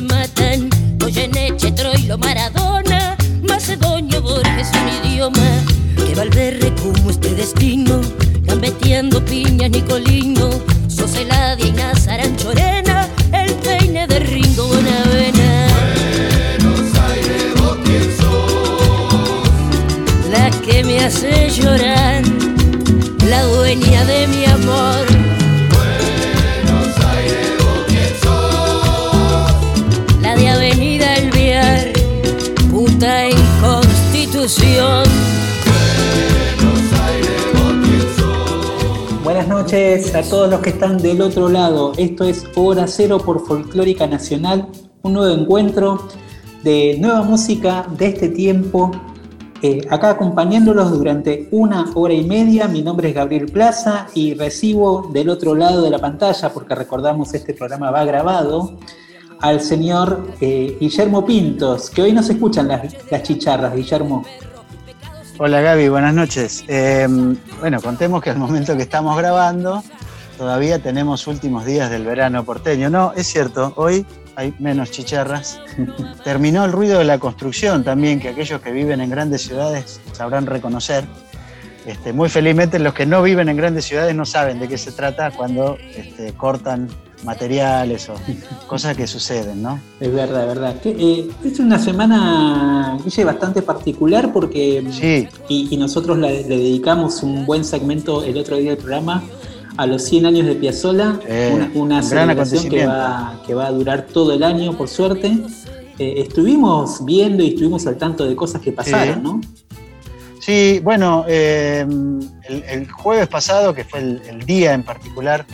Matan. Goyeneche, Troilo, Maradona, Macedonio, Borges, un idioma que Valverde como este destino, gambeteando piña, Nicolino, a todos los que están del otro lado. Esto es Hora Cero por Folclórica Nacional, un nuevo encuentro de nueva música de este tiempo. Eh, acá acompañándolos durante una hora y media. Mi nombre es Gabriel Plaza y recibo del otro lado de la pantalla, porque recordamos este programa va grabado, al señor eh, Guillermo Pintos, que hoy no se escuchan las, las chicharras, Guillermo. Hola Gaby, buenas noches. Eh, bueno, contemos que al momento que estamos grabando todavía tenemos últimos días del verano porteño. No, es cierto, hoy hay menos chicharras. Terminó el ruido de la construcción también, que aquellos que viven en grandes ciudades sabrán reconocer. Este, muy felizmente los que no viven en grandes ciudades no saben de qué se trata cuando este, cortan materiales o cosas que suceden, ¿no? Es verdad, es verdad. Eh, es una semana, Guille, bastante particular porque Sí, y, y nosotros le, le dedicamos un buen segmento el otro día del programa a los 100 años de Piazzolla, Eh, una, una un celebración que va, que va a durar todo el año, por suerte. Eh, estuvimos viendo y estuvimos al tanto de cosas que pasaron, Sí. ¿no? Sí, bueno, el, el jueves pasado, que fue el, el día en particular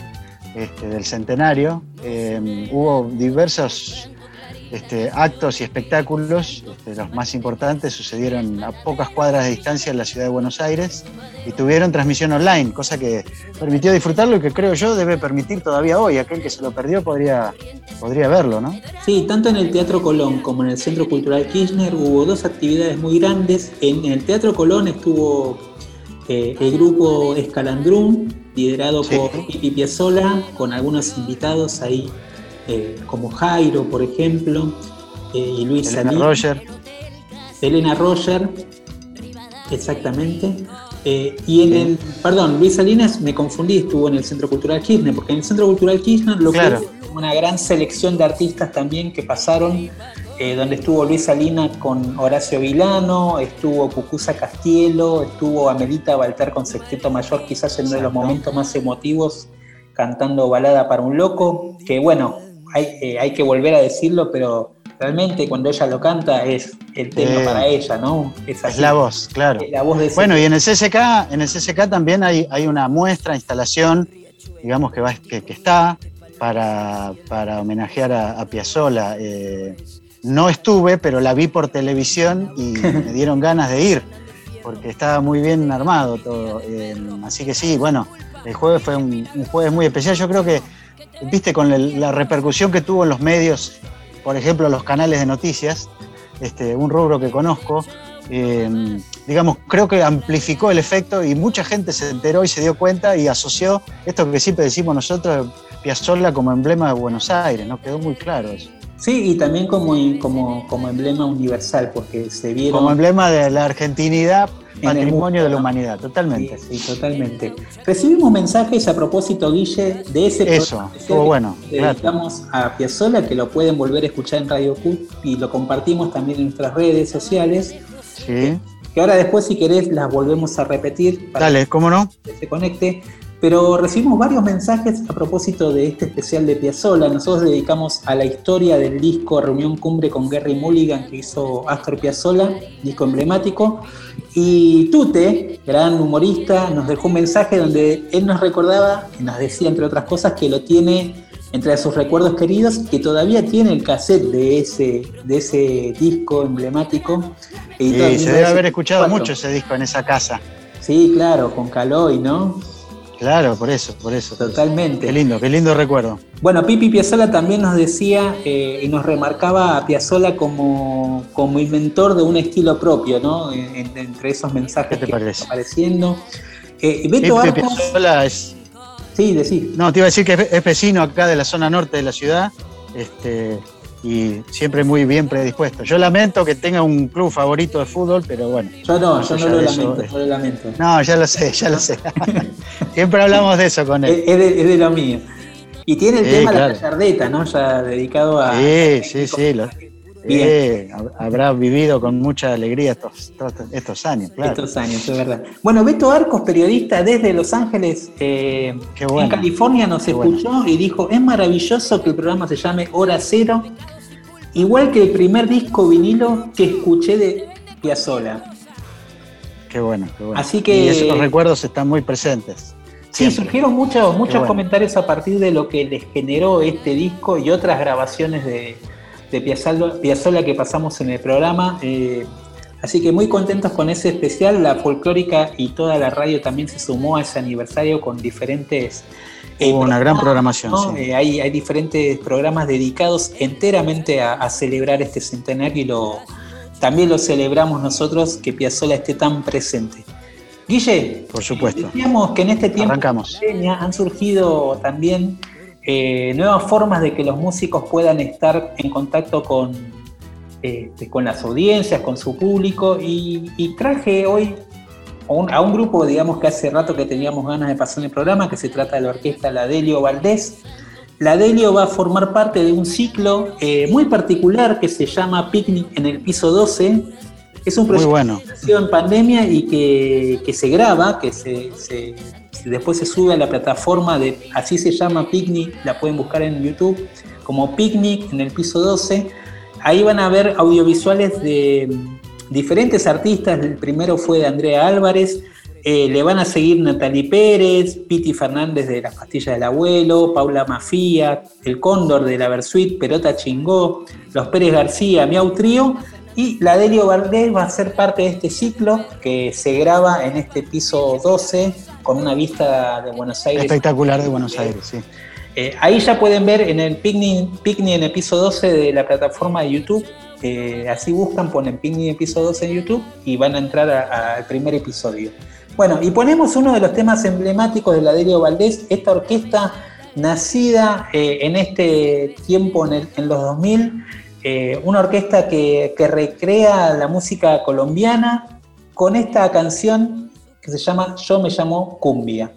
este, del centenario, eh, hubo diversos este, actos y espectáculos. este, los más importantes sucedieron a pocas cuadras de distancia en la ciudad de Buenos Aires y tuvieron transmisión online, cosa que permitió disfrutarlo y que creo yo debe permitir todavía hoy. Aquel que se lo perdió podría, podría verlo, ¿no? Sí, tanto en el Teatro Colón como en el Centro Cultural Kirchner hubo dos actividades muy grandes. En, en el Teatro Colón estuvo eh, el grupo Escalandrum, liderado Sí. por Pipi Piazzolla, con algunos invitados ahí, eh, como Jairo, por ejemplo, eh, y Luis Elena Salí- Roger. Elena Roger, exactamente. Eh, y en el, perdón, Luis Salinas, me confundí, estuvo en el Centro Cultural Kirchner, porque en el Centro Cultural Kirchner lo Claro. que es una gran selección de artistas también que pasaron, eh, donde estuvo Luis Salinas con Horacio Vilano, estuvo Cucuza Castielo, estuvo Amelita Baltar con Sexteto Mayor, quizás en uno de los momentos más emotivos, cantando Balada para un Loco, que bueno, hay, eh, hay que volver a decirlo, pero realmente cuando ella lo canta es el tema Eh, para ella, ¿no? Es así. la voz, claro. Es la voz de ese- Bueno, y en el CCK, en el CCK también hay, hay una muestra, instalación, digamos que, va, que, que está para, para homenajear a, a Piazzolla. Eh, no estuve, pero la vi por televisión y me dieron ganas de ir, porque estaba muy bien armado todo. Eh, así que sí, bueno, el jueves fue un, un jueves muy especial. Yo creo que, viste, con el- la repercusión que tuvo en los medios, por ejemplo, los canales de noticias, este, un rubro que conozco, eh, digamos, creo que amplificó el efecto y mucha gente se enteró y se dio cuenta y asoció esto que siempre decimos nosotros, Piazzolla como emblema de Buenos Aires, ¿no? Quedó muy claro eso. Sí, y también como, como, como emblema universal, porque se vieron... Como emblema de la argentinidad, patrimonio mundo, de la humanidad, totalmente. Sí, sí, totalmente. Recibimos mensajes a propósito, Guille, de ese Eso, estuvo bueno, dedicamos a Piazzolla, que lo pueden volver a escuchar en Radio Q y lo compartimos también en nuestras redes sociales. Sí. Que ahora después, si querés, las volvemos a repetir para Dale, ¿cómo no? que se conecte. Pero recibimos varios mensajes a propósito de este especial de Piazzolla. Nosotros dedicamos a la historia del disco Reunión Cumbre con Gary Mulligan que hizo Astor Piazzolla, disco emblemático. Y Tute, gran humorista, nos dejó un mensaje donde él nos recordaba, y nos decía entre otras cosas, que lo tiene entre sus recuerdos queridos, que todavía tiene el cassette de ese, de ese disco emblemático. en Sí, se debe haber 1974. escuchado mucho ese disco en esa casa. Sí, claro, con Caloi, ¿no? Claro, por eso, por eso. por eso. Totalmente. Qué lindo, qué lindo recuerdo. Bueno, Pipi Piazzolla también nos decía eh, y nos remarcaba a Piazzolla como, como inventor de un estilo propio, ¿no? En- en- entre esos mensajes ¿Qué te que parece? están apareciendo. Eh, Beto Pipe Arcos, Piazzolla es, sí, decir. no, te iba a decir que es vecino acá de la zona norte de la ciudad, este, y siempre muy bien predispuesto. Yo lamento que tenga un club favorito de fútbol, pero bueno. Yo no, yo no lo lamento, no lo lamento. No, ya lo sé, ya lo sé. siempre hablamos de eso con él. Es, de, es de lo mío. Y tiene el Sí, tema de claro. la gallardeta, ¿no? Ya dedicado a. Sí, sí, sí. lo- Bien. hab- habrá vivido con mucha alegría estos, estos, años, claro. Estos años, es verdad. Bueno, Beto Arcos, periodista desde Los Ángeles, eh, bueno. en California, nos escuchó y dijo, es maravilloso que el programa se llame Hora Cero, igual que el primer disco vinilo que escuché de Piazzolla. Qué bueno, qué bueno. Así que- Y esos recuerdos están muy presentes. Sí, surgieron muchos, muchos bueno. comentarios a partir de lo que les generó este disco y otras grabaciones de, de Piazzolla, Piazzolla que pasamos en el programa. eh, así que muy contentos con ese especial. La folclórica y toda la radio también se sumó a ese aniversario con diferentes. eh, Hubo una gran programación, ¿no? sí. Eh, hay, hay diferentes programas dedicados enteramente a, a celebrar este centenario y lo, también lo celebramos nosotros que Piazzolla esté tan presente. Guille, Por supuesto. decíamos que en este tiempo Arrancamos. han surgido también eh, nuevas formas de que los músicos puedan estar en contacto con, este, con las audiencias, con su público y, y traje hoy a un, a un grupo, digamos que hace rato que teníamos ganas de pasar en el programa, que se trata de la orquesta La Delio Valdés. La Delio va a formar parte de un ciclo eh, muy particular que se llama Picnic en el piso 12. Es un proyecto bueno. nació en pandemia y que, que se graba, que se- después se sube a la plataforma de, así se llama Picnic, la pueden buscar en YouTube, como Picnic en el piso 12. Ahí van a ver audiovisuales de diferentes artistas, el primero fue de Andrea Álvarez, eh, le van a seguir Natalie Pérez, Piti Fernández de Las Pastillas del Abuelo, Paula Mafía, El Cóndor de la Versuit, Perota Chingó, Los Pérez García, Miau Trío y la Delio Valdés va a ser parte de este ciclo que se graba en este piso 12 con una vista de Buenos Aires. Espectacular de Buenos Aires, sí. Eh, ahí ya pueden ver en el picnic, picnic en el piso 12 de la plataforma de YouTube. eh, así buscan, ponen picnic en el piso 12 en YouTube y van a entrar al primer episodio. Bueno, y ponemos uno de los temas emblemáticos de la Delio Valdés, esta orquesta nacida eh, en este tiempo, en, el- en los 2000, eh, una orquesta que, que recrea la música colombiana con esta canción que se llama Yo me llamo Cumbia.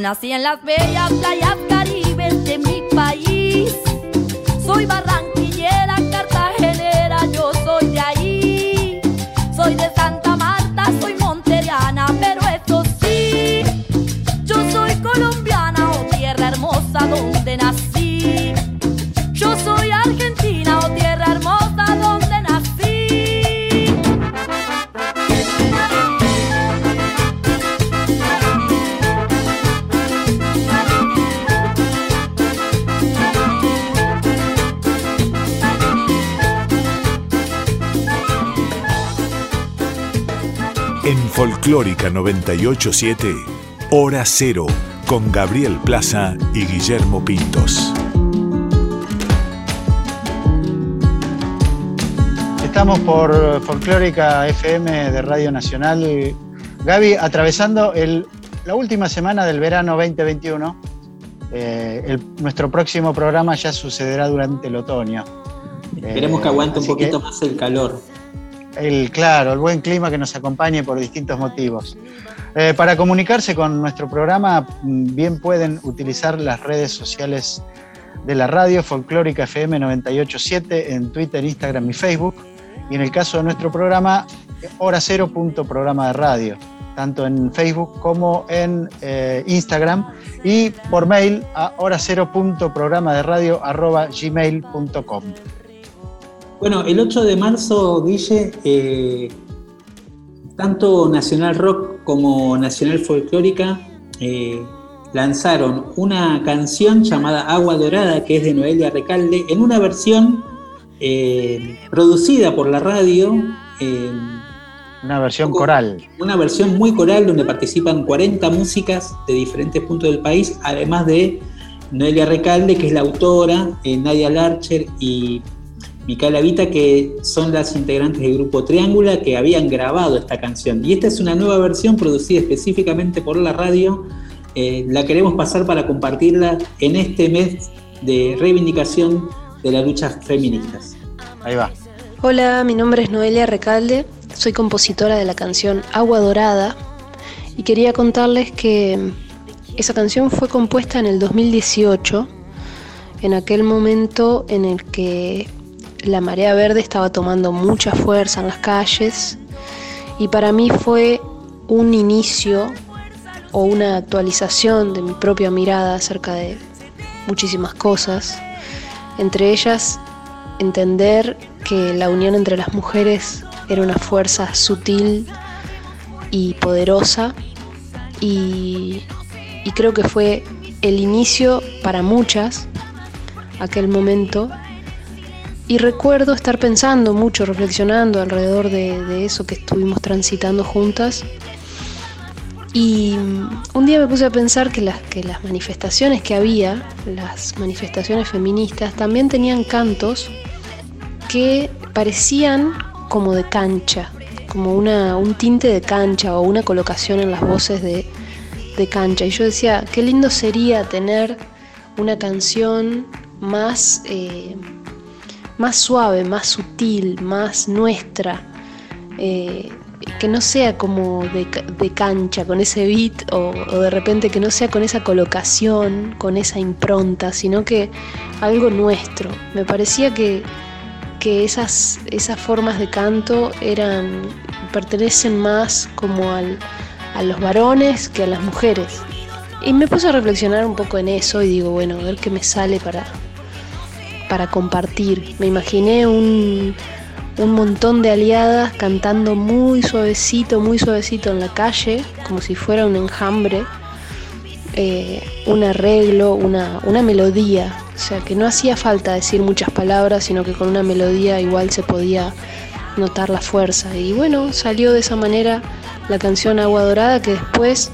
Nací en las bellas playas caribes de mi país. Soy barranquillera, Folclórica 987, Hora Cero, con Gabriel Plaza y Guillermo Pintos. Estamos por Folclórica FM de Radio Nacional. Gaby, atravesando el- la última semana del verano 2021. Eh, el- nuestro próximo programa ya sucederá durante el otoño. Esperemos Eh, que aguante un poquito más el calor. El, claro, el buen clima que nos acompañe por distintos motivos. Eh, para comunicarse con nuestro programa, mm, bien pueden utilizar las redes sociales de la radio, Folclórica FM 987, en Twitter, Instagram y Facebook. Y en el caso de nuestro programa, hora cero punto programa de radio, tanto en Facebook como en eh, Instagram. Y por mail a hora cero punto programa de radio arroba gmail.com. Bueno, el 8 de marzo, Guille, eh, tanto Nacional Rock como Nacional Folclórica eh, lanzaron una canción llamada Agua Dorada, que es de Noelia Recalde, en una versión eh, producida por la radio, Una versión coral. una versión muy coral donde participan 40 músicas de diferentes puntos del país, además de Noelia Recalde, que es la autora, Nadia Larcher y Micaela Vita, que son las integrantes del grupo Triángula que habían grabado esta canción. Y esta es una nueva versión producida específicamente por la radio. Eh, la queremos pasar para compartirla en este mes de reivindicación de las luchas feministas. Ahí va. Hola, mi nombre es Noelia Recalde, soy compositora de la canción Agua Dorada y quería contarles que esa canción fue compuesta en el 2018, en aquel momento en el que la marea verde estaba tomando mucha fuerza en las calles y para mí fue un inicio o una actualización de mi propia mirada acerca de muchísimas cosas, entre ellas entender que la unión entre las mujeres era una fuerza sutil y poderosa y, creo que fue el inicio para muchas aquel momento y recuerdo estar pensando mucho, reflexionando alrededor de, de eso que estuvimos transitando juntas y un día me puse a pensar que las, que las manifestaciones que había, las manifestaciones feministas, también tenían cantos que parecían como de cancha, como una, un tinte de cancha o una colocación en las voces de, de cancha. Y yo decía, qué lindo sería tener una canción más, eh, más suave, más sutil, más nuestra, eh, que no sea como de, de cancha, con ese beat, o, o de repente que no sea con esa colocación, con esa impronta, sino que algo nuestro. Me parecía que, que esas, esas formas de canto eran, pertenecen más como al, a los varones que a las mujeres. Y me puse a reflexionar un poco en eso y digo, bueno, a ver qué me sale para, para compartir. Me imaginé un, un montón de aliadas cantando muy suavecito, muy suavecito en la calle, como si fuera un enjambre, eh, un arreglo, una, una melodía. O sea, que no hacía falta decir muchas palabras, sino que con una melodía igual se podía notar la fuerza. Y bueno, salió de esa manera la canción Agua Dorada, que después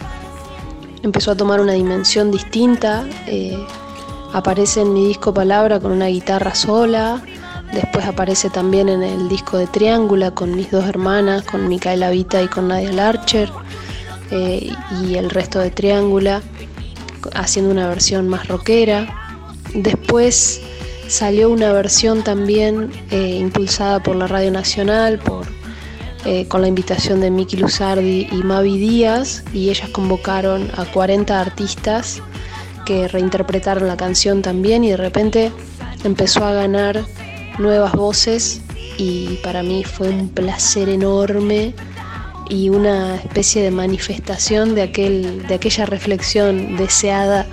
empezó a tomar una dimensión distinta. eh, aparece en mi disco Palabra con una guitarra sola. Después aparece también en el disco de Triángula con mis dos hermanas, con Micaela Vita y con Nadia Larcher, eh, y el resto de Triángula, haciendo una versión más rockera. Después salió una versión también eh, impulsada por la Radio Nacional, por, eh, con la invitación de Miki Luzardi y Mavi Díaz, y ellas convocaron a 40 artistas que reinterpretaron la canción también y de repente empezó a ganar nuevas voces y para mí fue un placer enorme y una especie de manifestación de, aquel, de aquella reflexión deseada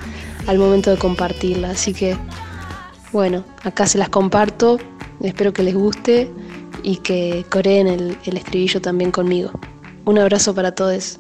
al momento de compartirla. Así que, bueno, acá se las comparto, espero que les guste y que coreen el, el estribillo también conmigo. Un abrazo para todos.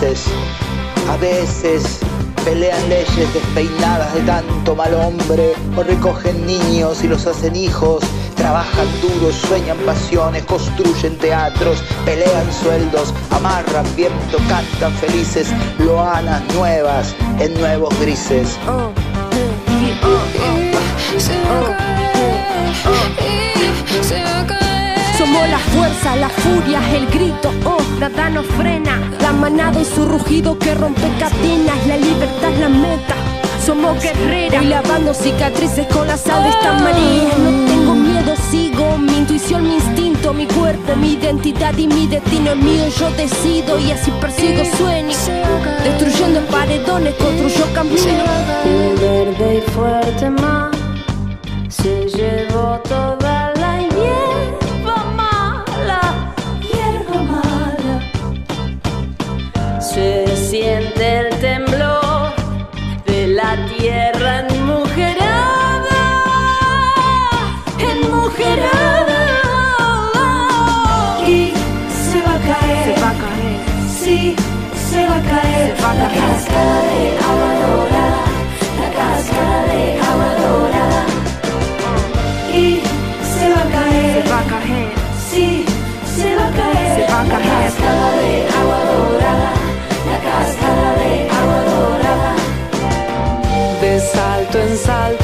A veces pelean leyes despeinadas de tanto mal hombre o recogen niños y los hacen hijos. Trabajan duros, sueñan pasiones, construyen teatros, pelean sueldos, amarran viento, cantan felices, loanas nuevas en nuevos grises. Somos la fuerza, la furia, el grito, oh, nada nos frena. La manada y su rugido que rompe cadenas, la libertad la meta. Somos guerreras y lavando cicatrices con la sal de esta marea. No tengo miedo, sigo mi intuición, mi instinto, mi cuerpo, mi identidad y mi destino es mío. Yo decido y así persigo sueños. Destruyendo paredones, construyo camino. Un verde y fuerte salto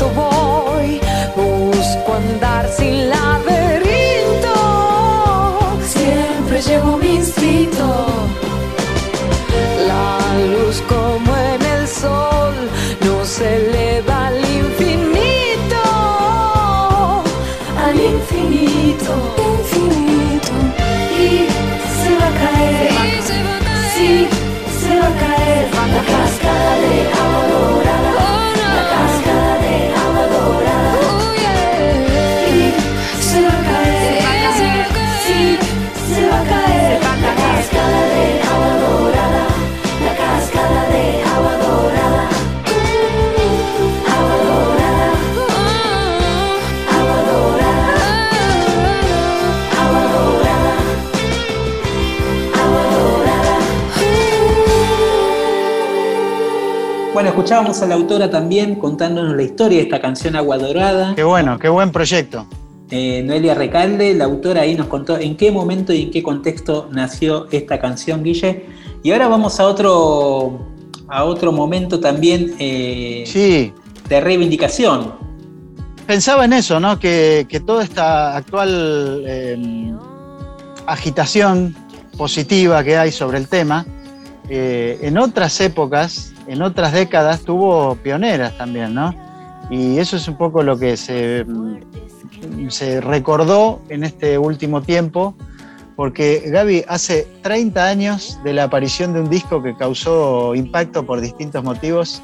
Bueno, escuchábamos a la autora también contándonos la historia de esta canción Agua Dorada. Qué bueno, qué buen proyecto. eh, Noelia Recalde, la autora ahí nos contó en qué momento y en qué contexto nació esta canción, Guille. Y ahora vamos a otro, a otro momento también eh, Sí, de reivindicación. pensaba en eso, ¿no? Que, que toda esta actual eh, agitación positiva que hay sobre el tema, eh, en otras épocas, en otras décadas, tuvo pioneras también, ¿no? Y eso es un poco lo que se, mm, se recordó en este último tiempo, porque Gaby, hace 30 años de la aparición de un disco que causó impacto por distintos motivos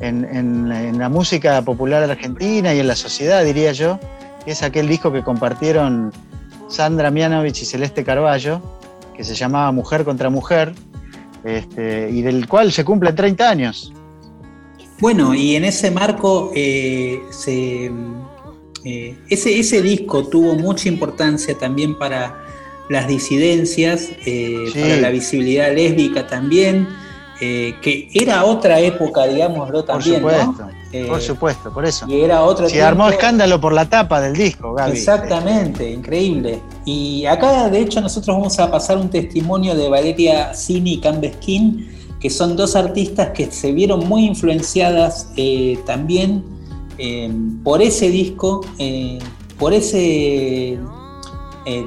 en, en- en la música popular argentina y en la sociedad, diría yo, que es aquel disco que compartieron Sandra Mianovich y Celeste Carballo, que se llamaba Mujer contra Mujer, este, y del cual se cumplen 30 años. Bueno, y en ese marco, eh, se, eh, ese, ese disco tuvo mucha importancia también para las disidencias, eh, Sí. para la visibilidad lésbica también, que era otra época, digámoslo Por también, supuesto, ¿no? Eh, por supuesto, por eso. Y era otro Se armó escándalo por la tapa del disco, Gaby. Exactamente, increíble. Y acá, de hecho, nosotros vamos a pasar un testimonio de Valeria Cini y Cambeskin, que son dos artistas que se vieron muy influenciadas eh, también eh, por ese disco, por ese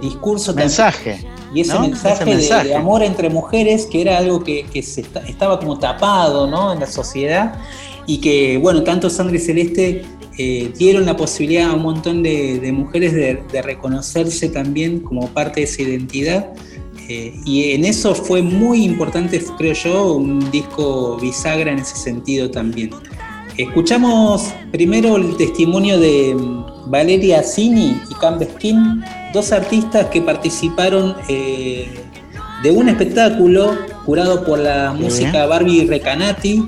discurso también. Mensaje. Y ese ¿no? mensaje, Ese de- mensaje. De, amor entre mujeres, que era algo que, que se esta- estaba como tapado ¿no? en la sociedad, y que, bueno, tanto Sandra y Celeste eh, dieron la posibilidad a un montón de, de mujeres de, de reconocerse también como parte de esa identidad. eh, y en eso fue muy importante, creo yo, un disco bisagra en ese sentido también. Escuchamos primero el testimonio de mm, Valeria Cini y Cambeskin, dos artistas que participaron eh, de un espectáculo curado por la música. Barbie Recanati,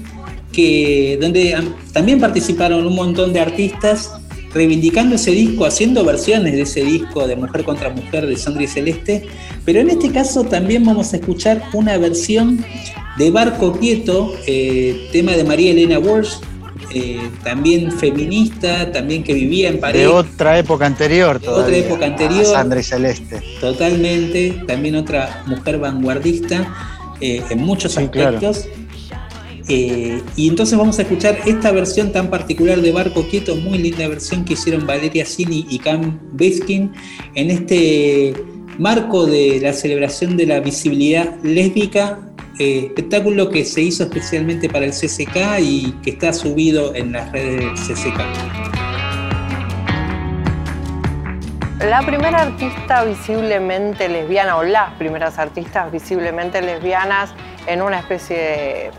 que, donde am, también participaron un montón de artistas reivindicando ese disco, haciendo versiones de ese disco de Mujer contra Mujer de Sandra y Celeste, pero en este caso también vamos a escuchar una versión de Barco Quieto, eh, tema de María Elena Walsh, eh, también feminista, también que vivía en De pareja. otra época anterior otra todavía. época anterior. Sandra y Celeste. Totalmente, también otra mujer vanguardista eh, en muchos Sí, claro. Eh, y entonces vamos a escuchar esta versión tan particular de Barco Quieto, muy linda versión que hicieron Valeria Cini y Cam Beskin en este marco de la celebración de la visibilidad lésbica, eh, espectáculo que se hizo especialmente para el CCK y que está subido en las redes del CCK. La primera artista visiblemente lesbiana, o las primeras artistas visiblemente lesbianas en una especie de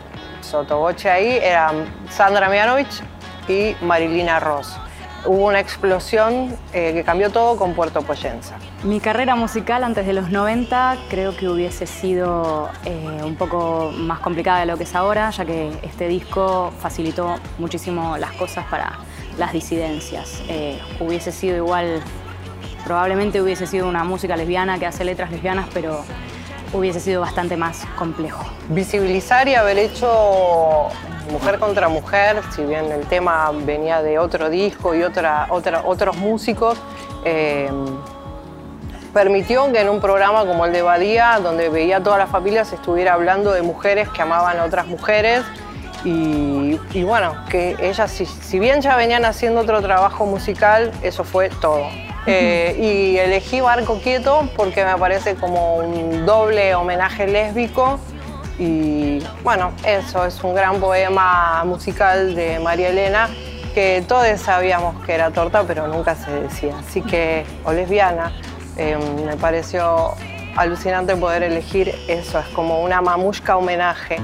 sotoboche ahí, eran Sandra Mianovich y Marilina Ross. Hubo una explosión eh, que cambió todo con Puerto Poyenza. Mi carrera musical antes de los 90 creo que hubiese sido eh, un poco más complicada de lo que es ahora, ya que este disco facilitó muchísimo las cosas para las disidencias. Eh, hubiese sido igual, probablemente hubiese sido una música lesbiana que hace letras lesbianas, pero hubiese sido bastante más complejo. Visibilizar y haber hecho Mujer contra Mujer, si bien el tema venía de otro disco y otra, otra- otros músicos, eh, permitió que en un programa como el de Badía, donde veía a toda la familia, se estuviera hablando de mujeres que amaban a otras mujeres. Y, bueno, que ellas, si bien ya venían haciendo otro trabajo musical, eso fue todo. Eh, y elegí Barco Quieto porque me parece como un doble homenaje lésbico. Y bueno, eso es un gran poema musical de María Elena que todos sabíamos que era torta, pero nunca se decía. Así que, o lesbiana, eh, me pareció alucinante poder elegir eso, es como una mamushka homenaje.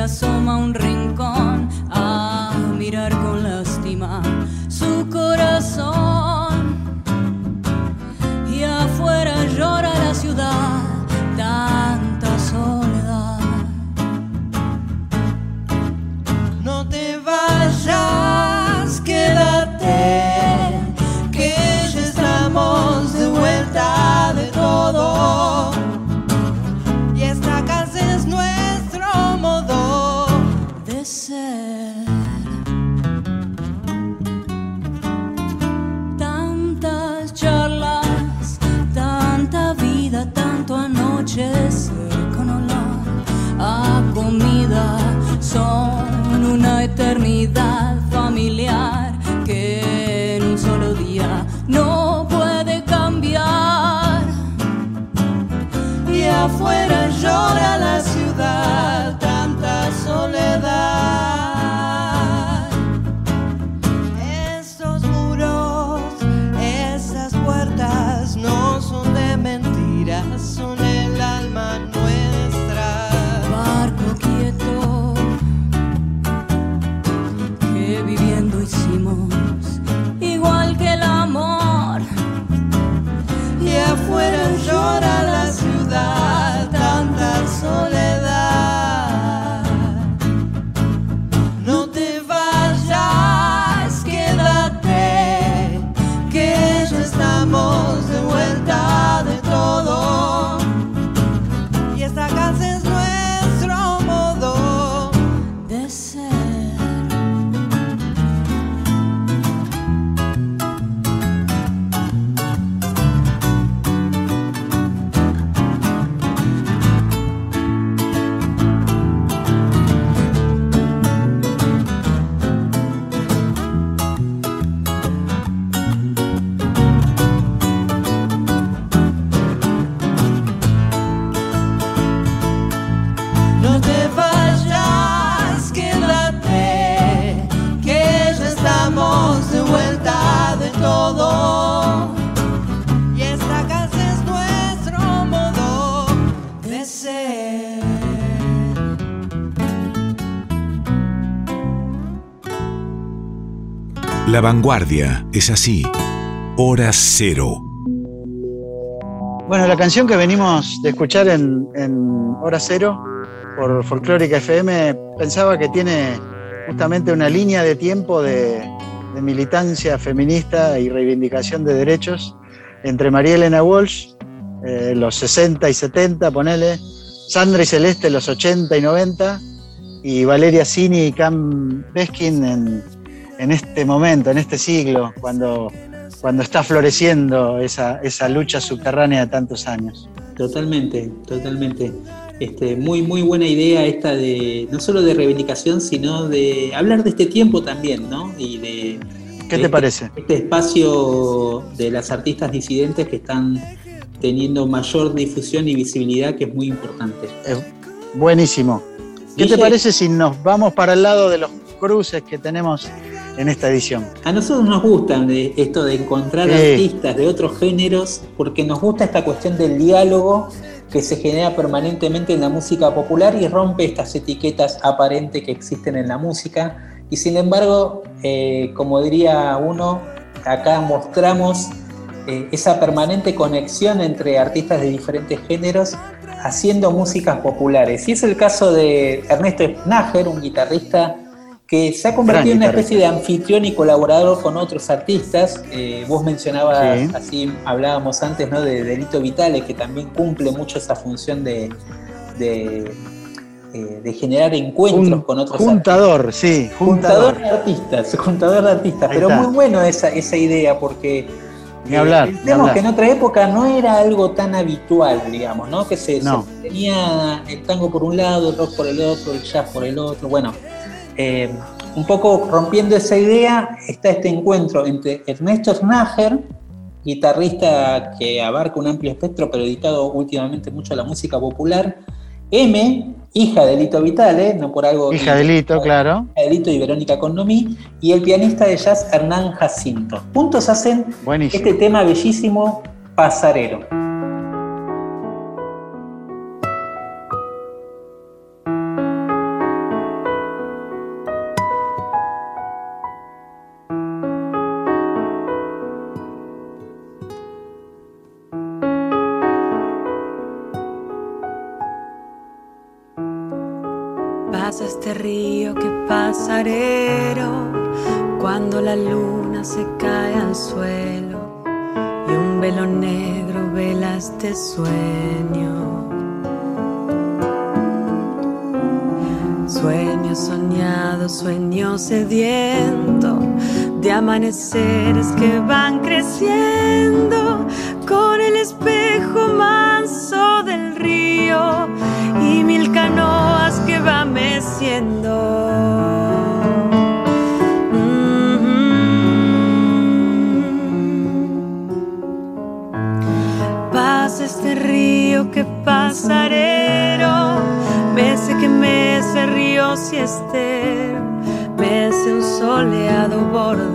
Asoma un rincón La vanguardia es así. Hora cero. Bueno, la canción que venimos de escuchar en, en Hora Cero por Folclórica FM pensaba que tiene justamente una línea de tiempo de, militancia feminista y reivindicación de derechos entre María Elena Walsh, eh, los 60 y 70, ponele, Sandra y Celeste, los 80 y 90, y Valeria Cini y Cam Beskin en, en este momento, en este siglo, cuando, cuando está floreciendo esa, esa lucha subterránea de tantos años. Totalmente, totalmente. Este, muy, muy buena idea esta de, no solo de reivindicación, sino de hablar de este tiempo también, ¿no? Y de, ¿Qué te parece? Este, este espacio de las artistas disidentes que están teniendo mayor difusión y visibilidad, que es muy importante. Buenísimo. ¿Qué Guille- te parece si nos vamos para el lado de los cruces que tenemos en esta edición? A nosotros nos gusta esto de encontrar Sí. artistas de otros géneros, porque nos gusta esta cuestión del diálogo que se genera permanentemente en la música popular y rompe estas etiquetas aparentes que existen en la música. Y sin embargo, eh, como diría uno, acá mostramos eh, esa permanente conexión entre artistas de diferentes géneros haciendo músicas populares. Y es el caso de Ernesto Snager, un guitarrista que se ha convertido en una especie de anfitrión y colaborador con otros artistas. Eh, vos mencionabas, Sí. así hablábamos antes, ¿no? de Delito Vitales, que también cumple mucho esa función de, de, eh, de generar encuentros con otros juntador, sí, Juntador juntador. de artistas, juntador de artistas, pero muy bueno esa, esa idea porque Ni hablar, ni hablar. que en otra época no era algo tan habitual, digamos, ¿no? Que se, No. se tenía el tango por un lado, el rock por el otro, el jazz por el otro, bueno, eh, un poco rompiendo esa idea está este encuentro entre Ernesto Snager, guitarrista que abarca un amplio espectro, pero dedicado últimamente mucho a la música popular, M, hija de Lito Vitale, no por algo Hija de Lito, claro. Adelito y Verónica Condomí, y el pianista de jazz Hernán Jacinto. Juntos hacen Buenísimo. este tema bellísimo, Pasarero. Este río que pasarero cuando la luna se cae al suelo y un velo negro vela este sueño. Sueño soñado, sueño sediento de amaneceres que van creciendo con el espejo manso que van meciendo. Pasa este río que pasarero, mece que mece río siestero, mece un soleado borde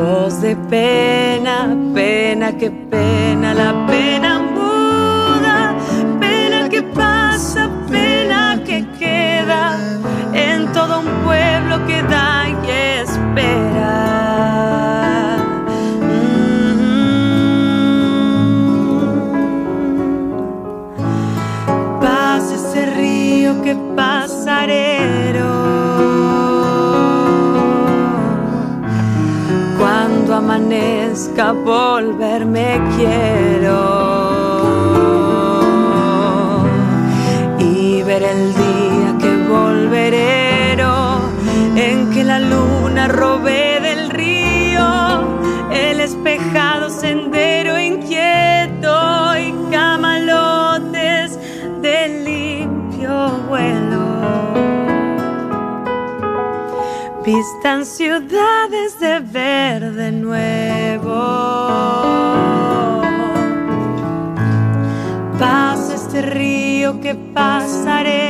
voz de pena, pena que pena, la pena volverme quiero. Y ver el día que volverero en que la luna robe del río el espejado sendero inquieto y camalotes de limpio vuelo. Vistan ciudades de verde nuevo. Pasa este río que pasarero.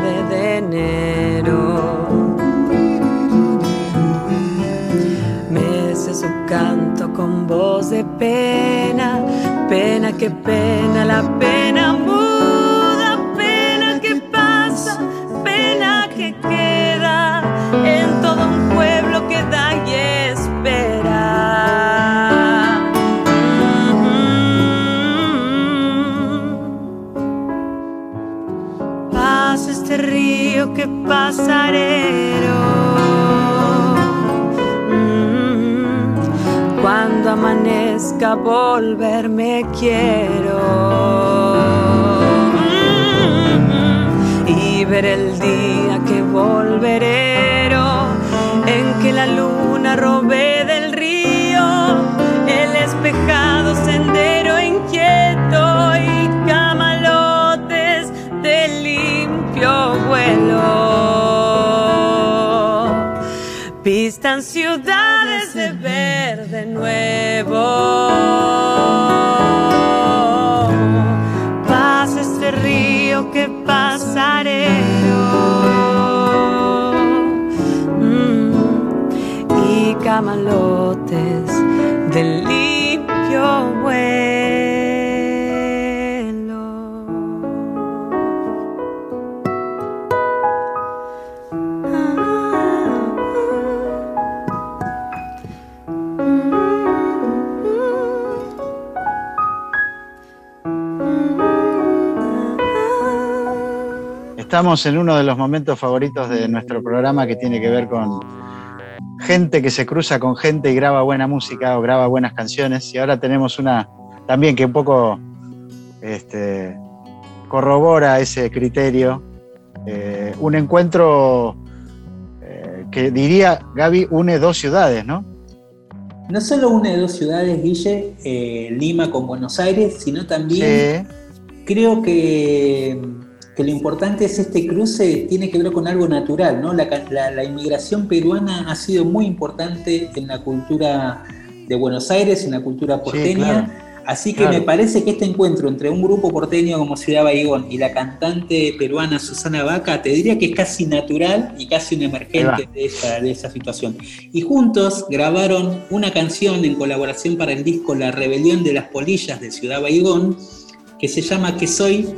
9 de enero. Me hace su canto con voz de pena, pena que pena, la pena muere. Pasarero. Mm. Cuando amanezca volverme quiero. Mm. Y ver el día que volverero en que la luna robe pintan ciudades de verde nuevo. Pasa este río que pasaré mm. y camalotes del Estamos en uno de los momentos favoritos de nuestro programa que tiene que ver con gente que se cruza con gente y graba buena música o graba buenas canciones. Y ahora tenemos una también que un poco este, corrobora ese criterio. Eh, un encuentro eh, que diría, Gaby, une dos ciudades, ¿no? No solo une dos ciudades, Guille, eh, Lima con Buenos Aires, sino también creo que, que lo importante es este cruce, tiene que ver con algo natural, ¿no? La, la- la inmigración peruana ha sido muy importante en la cultura de Buenos Aires, en la cultura porteña. claro. Así que Claro. me parece que este encuentro entre un grupo porteño como Ciudad Baigón y la cantante peruana Susana Vaca, te diría que es casi natural y casi un emergente de esa, de esa situación. Y juntos grabaron una canción en colaboración para el disco La Rebelión de las Polillas de Ciudad Baigón, que se llama Que Soy,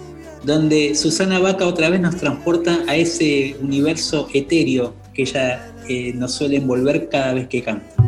donde Susana Vaca otra vez nos transporta a ese universo etéreo que ella eh, nos suele envolver cada vez que canta.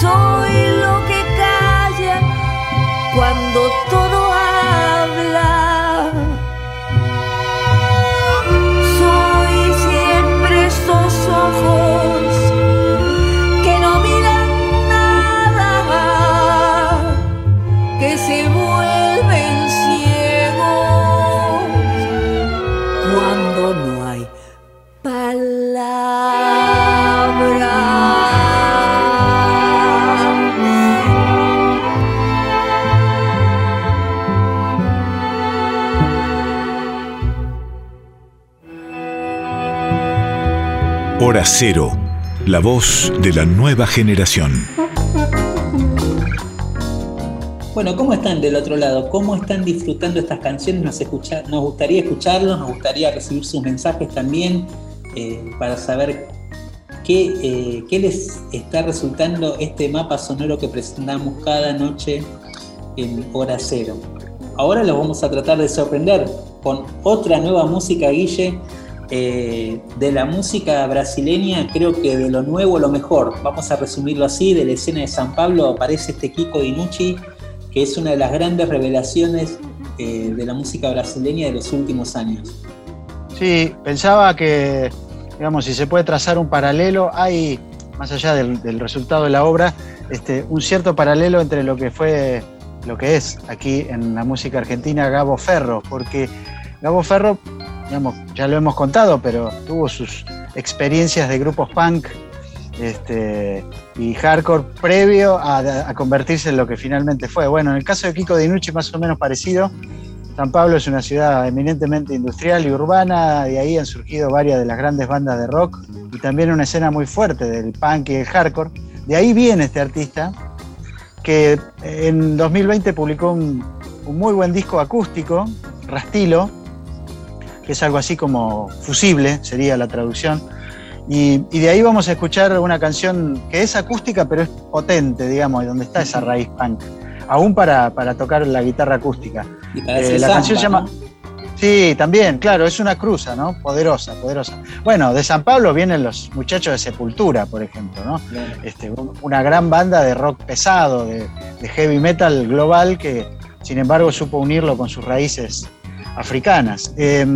Soy lo que calla cuando todo Cero, la voz de la nueva generación. Bueno, ¿cómo están del otro lado? ¿Cómo están disfrutando estas canciones? Nos, gustaría escucharlos, nos gustaría recibir sus mensajes también eh, para saber qué qué, eh, qué les está resultando este mapa sonoro que presentamos cada noche en Hora Cero. Ahora los vamos a tratar de sorprender con otra nueva música, Guille, eh, de la música brasileña, creo que de lo nuevo lo mejor. Vamos a resumirlo así, de la escena de San Pablo aparece este Kiko Dinucci, que es una de las grandes revelaciones eh, de la música brasileña de los últimos años. Sí, pensaba que, digamos, si se puede trazar un paralelo, hay, más allá del, del resultado de la obra, este, un cierto paralelo entre lo que fue, lo que es aquí en la música argentina Gabo Ferro, porque Gabo Ferro, ya lo hemos contado, pero tuvo sus experiencias de grupos punk este, y hardcore previo a, convertirse en lo que finalmente fue. Bueno, en el caso de Kiko Dinucci, más o menos parecido. San Pablo es una ciudad eminentemente industrial y urbana, y ahí han surgido varias de las grandes bandas de rock y también una escena muy fuerte del punk y el hardcore. De ahí viene este artista que en 2020 publicó un muy buen disco acústico, Rastilo, que es algo así como fusible, sería la traducción. Y, y, de ahí vamos a escuchar una canción que es acústica, pero es potente, digamos, y donde está esa raíz punk, aún para, para tocar la guitarra acústica. Eh, la samba, canción se llama... ¿no? Sí, también, claro, es una cruza, ¿no? Poderosa, poderosa. Bueno, de San Pablo vienen los muchachos de Sepultura, por ejemplo, ¿no? Este, un- una gran banda de rock pesado, de, de heavy metal global que, sin embargo, supo unirlo con sus raíces africanas. Eh,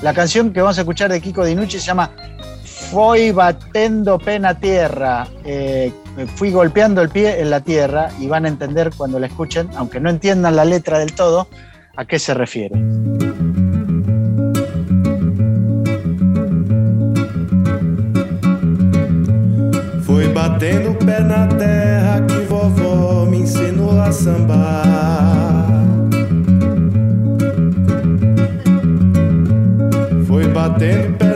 la canción que vamos a escuchar de Kiko Dinucci se llama Fui batendo pena tierra. Eh, fui golpeando el pie en la tierra y van a entender cuando la escuchen, aunque no entiendan la letra del todo, a qué se refiere. Foi batendo pé na terra que vovó me ensinou a sambar. Tendo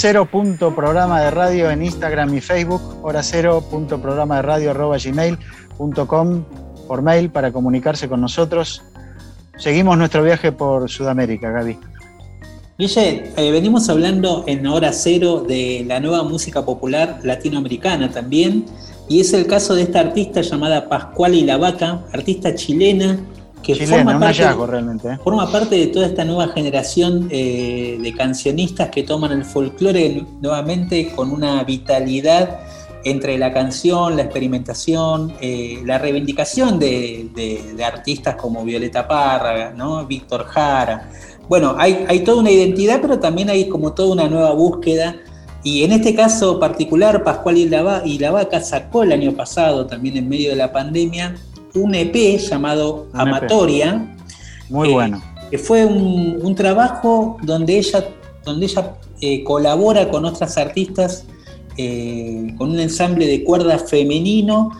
cero punto programa de radio en Instagram y Facebook, hora cero punto programa de radio arroba gmail punto com por mail para comunicarse con nosotros. Seguimos nuestro viaje por Sudamérica, Gaby. Guille, eh, venimos hablando en Hora Cero de la nueva música popular latinoamericana también, y es el caso de esta artista llamada Pascual y la Vaca, artista chilena que Chilena, forma, un parte, hallazgo realmente. ¿eh? forma parte de toda esta nueva generación eh, de cancionistas que toman el folclore nuevamente con una vitalidad entre la canción, la experimentación, eh, la reivindicación de, de- de artistas como Violeta Parra, ¿no? Víctor Jara. Bueno, hay, hay toda una identidad, pero también hay como toda una nueva búsqueda. Y en este caso particular, Pascual y la, y la Vaca sacó el año pasado, también en medio de la pandemia, un EP llamado Un EP. Amatoria, Muy Eh, bueno. que fue un, un trabajo donde ella, donde ella eh, colabora con otras artistas, eh, con un ensamble de cuerdas femenino.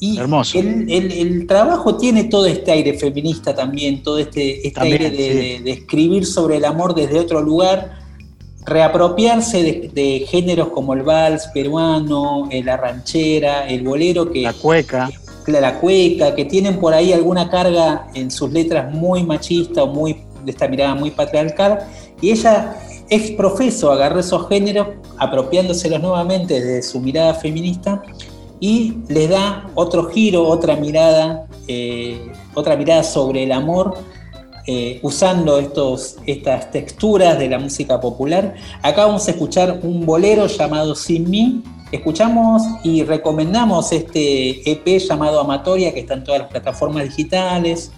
Y Hermoso. El, el- el trabajo tiene todo este aire feminista también, todo este, este También, aire de, sí. de- de escribir sobre el amor desde otro lugar, reapropiarse de, de géneros como el vals peruano, la ranchera, el bolero, que La cueca. La cueca, que tienen por ahí alguna carga en sus letras muy machista o muy de esta mirada muy patriarcal, y ella ex profeso agarró esos géneros, apropiándoselos nuevamente desde su mirada feminista, y les da otro giro, otra mirada, eh, otra mirada sobre el amor, eh, usando estos, estas texturas de la música popular. Acá vamos a escuchar un bolero llamado Sin mí. Escuchamos y recomendamos este EP llamado Amatoria, que está en todas las plataformas digitales,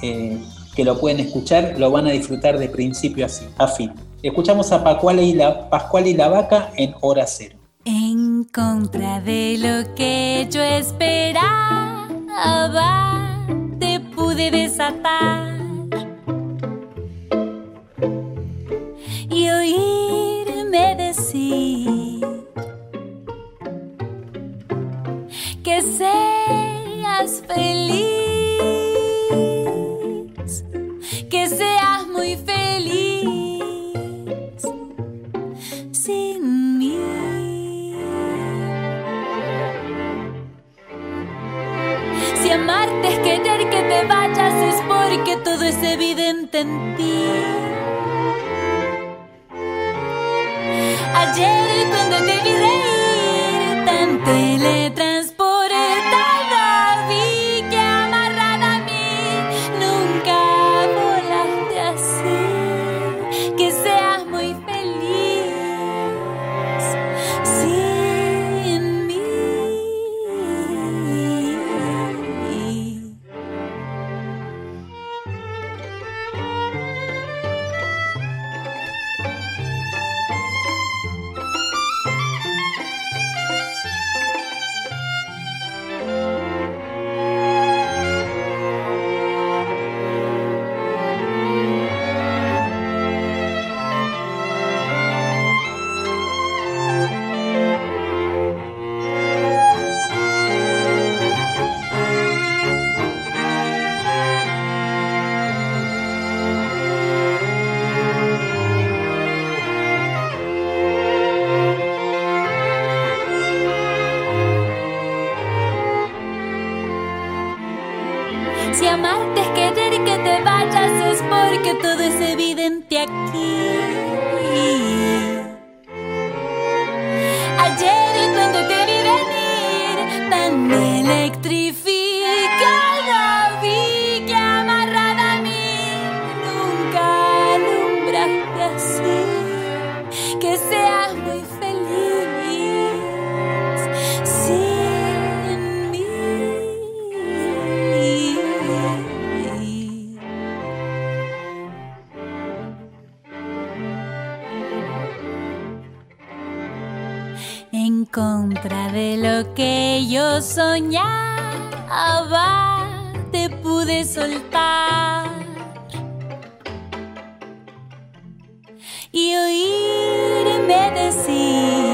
eh, que lo pueden escuchar, lo van a disfrutar de principio a fin-. Escuchamos a Pascual y la, Pascual y la Vaca en Hora Cero. En contra de lo que yo esperaba, te pude desatar feliz, que seas muy feliz sin mí. Si amarte es querer que te vayas es porque todo es evidente en ti. Ayer cuando te vi Contra de lo que yo soñaba, te pude soltar. Y oírme decir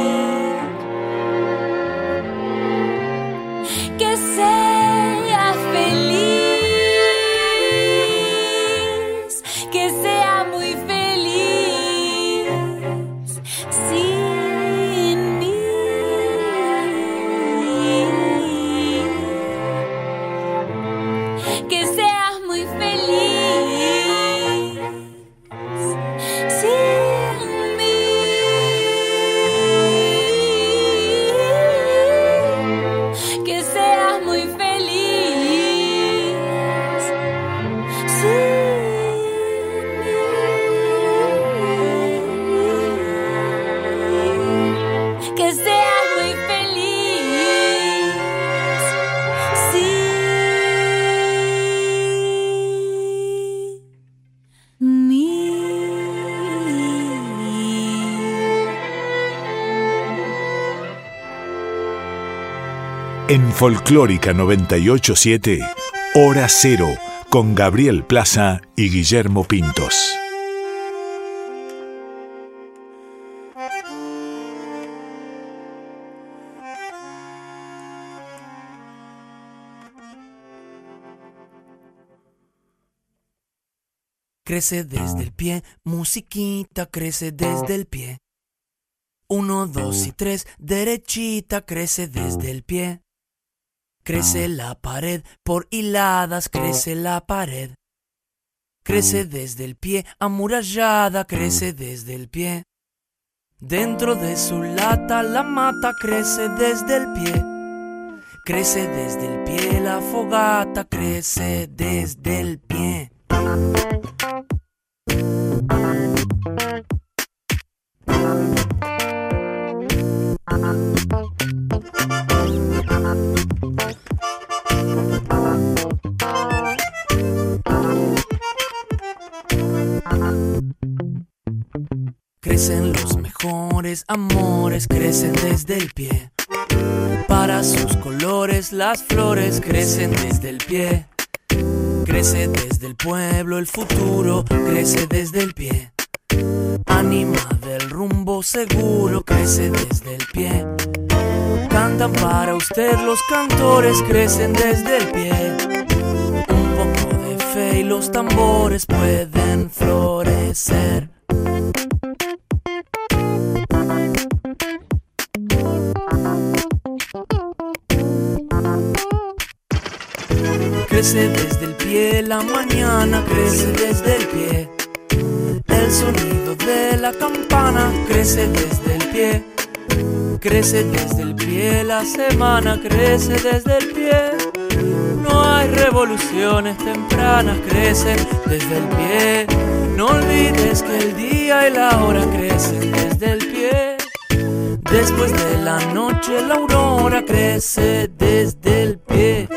En Folclórica 987, Hora Cero, con Gabriel Plaza y Guillermo Pintos. Crece desde el pie, musiquita crece desde el pie. Uno, dos y tres, derechita crece desde el pie. Crece la pared, por hiladas crece la pared. Crece desde el pie, amurallada crece desde el pie. Dentro de su lata la mata crece desde el pie. Crece desde el pie, la fogata crece desde el pie. Crecen los mejores amores, crecen desde el pie. Para sus colores las flores crecen desde el pie. Crece desde el pueblo el futuro, crece desde el pie. Anima del rumbo seguro, crece desde el pie. Cantan para usted los cantores, crecen desde el pie. Y los tambores pueden florecer. Crece desde el pie, la mañana crece desde el pie. El sonido de la campana crece desde el pie. Crece desde el pie, la semana crece desde el pie. No hay revoluciones tempranas, crecen desde el pie. No olvides que el día y la hora crecen desde el pie. Después de la noche la aurora crece desde el pie.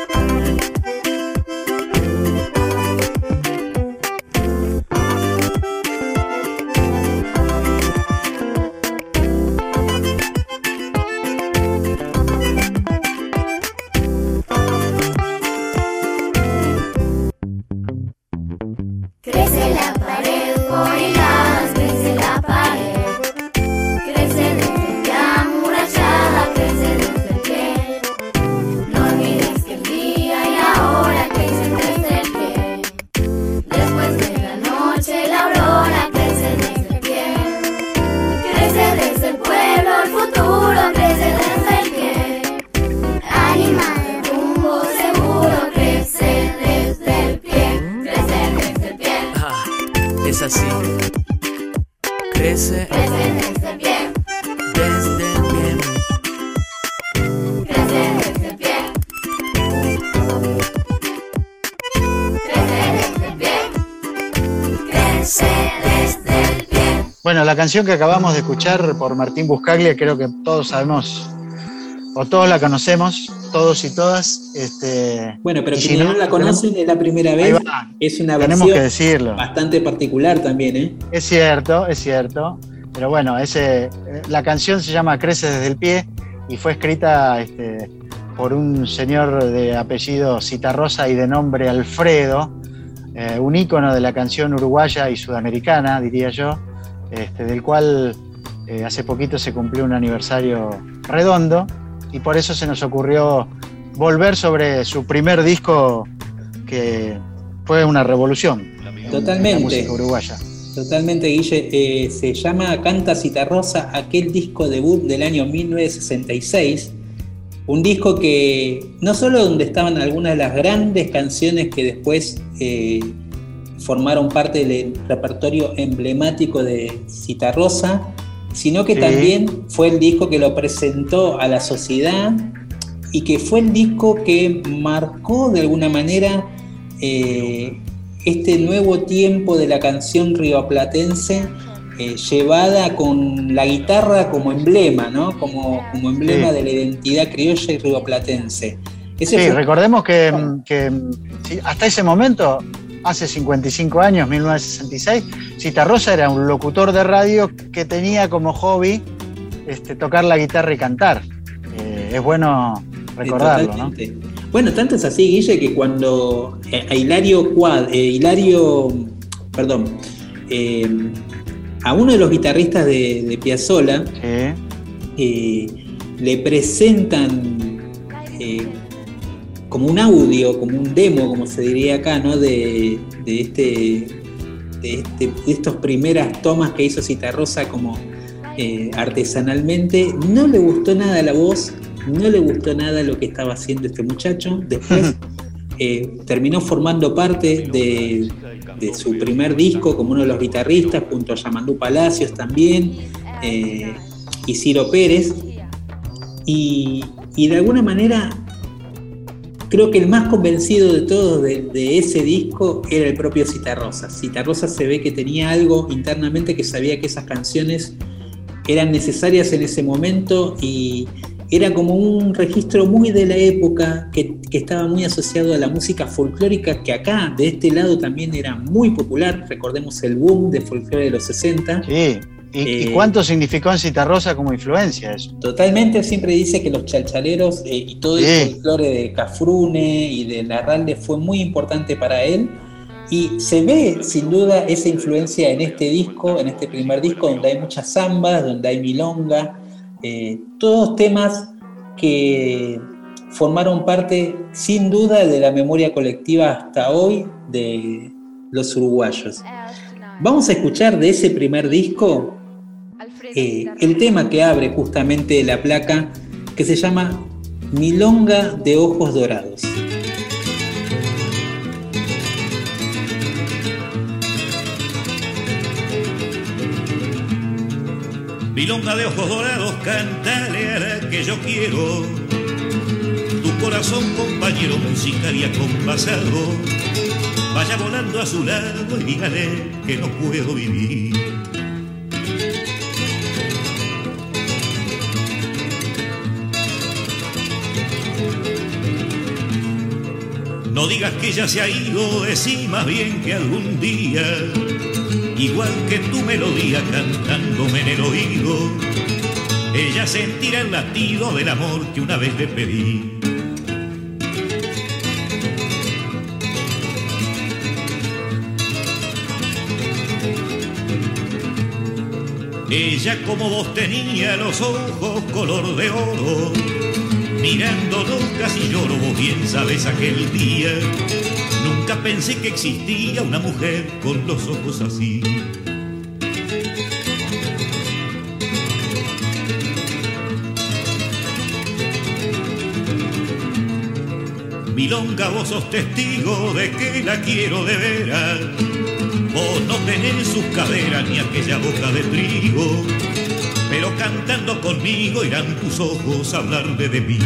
Canción que acabamos de escuchar por Martín Buscaglia, creo que todos sabemos, o todos la conocemos, todos y todas. Este, Bueno, pero quienes si no, la conocen es la primera vez. Es una Tenemos versión que decirlo. bastante particular también, ¿eh? Es cierto, es cierto. Pero bueno, ese, la canción se llama Crece desde el pie y fue escrita este, por un señor de apellido Citarrosa y de nombre Alfredo, eh, un ícono de la canción uruguaya y sudamericana, diría yo, este, del cual eh, hace poquito se cumplió un aniversario redondo y por eso se nos ocurrió volver sobre su primer disco que fue una revolución en la Totalmente. música uruguaya. Totalmente, Guille. Eh, se llama Canta Citarrosa, aquel disco debut del año 1966. Un disco que no solo donde estaban algunas de las grandes canciones que después eh, formaron parte del repertorio emblemático de Citarrosa, sino que Sí. también fue el disco que lo presentó a la sociedad y que fue el disco que marcó de alguna manera eh, este nuevo tiempo de la canción rioplatense eh, llevada con la guitarra como emblema, ¿no? Como, como emblema Sí. de la identidad criolla y rioplatense. Ese Sí, fue- recordemos que, hasta ese momento, hace 55 años, 1966, Citarrosa era un locutor de radio que tenía como hobby este, tocar la guitarra y cantar. Eh, es bueno recordarlo, ¿no? Bueno, tanto es así, Guille, que cuando eh, a Hilario Cuad, eh, Hilario, perdón, eh, a uno de los guitarristas de, de Piazzolla eh, le presentan como un audio, como un demo, como se diría acá, ¿no? De, de este, de, este- de estas primeras tomas que hizo Citarrosa como eh, artesanalmente. No le gustó nada la voz, no le gustó nada lo que estaba haciendo este muchacho. Después eh, terminó formando parte de, de su primer disco como uno de los guitarristas, junto a Yamandú Palacios también, eh, y Ciro Pérez. Y, y de alguna manera creo que el más convencido de todos de, ese disco era el propio Citarrosa. Citarrosa se ve que tenía algo internamente que sabía que esas canciones eran necesarias en ese momento y era como un registro muy de la época que, que estaba muy asociado a la música folclórica que acá, de este lado, también era muy popular. Recordemos el boom de folclore de los 60. Sí. ¿Y, y Eh, cuánto significó en Citarrosa como influencia eso? Totalmente, siempre dice que los chalchaleros eh, y todo el Sí. folclore de Cafrune y de Larralde fue muy importante para él. Y se ve sin duda esa influencia en este disco, en este primer disco, donde hay muchas zambas, donde hay milonga, eh, todos temas que formaron parte sin duda de la memoria colectiva hasta hoy de los uruguayos. Vamos a escuchar de ese primer disco eh, el tema que abre justamente la placa que se llama Milonga de Ojos Dorados. Milonga de ojos dorados, cántale a la que yo quiero. Tu corazón, compañero musical y acompasado, vaya volando a su lado y dígale que no puedo vivir. No digas que ya se ha ido, decí más bien que algún día, igual que tu melodía cantándome en el oído, ella sentirá el latido del amor que una vez le pedí. Ella como vos tenía los ojos color de oro, mirándonos casi lloro, vos bien sabes aquel día. Nunca pensé que existía una mujer con los ojos así. Milonga, vos sos testigo de que la quiero de veras. Vos no tenés sus caderas ni aquella boca de trigo, pero cantando conmigo irán tus ojos a hablarme de mí.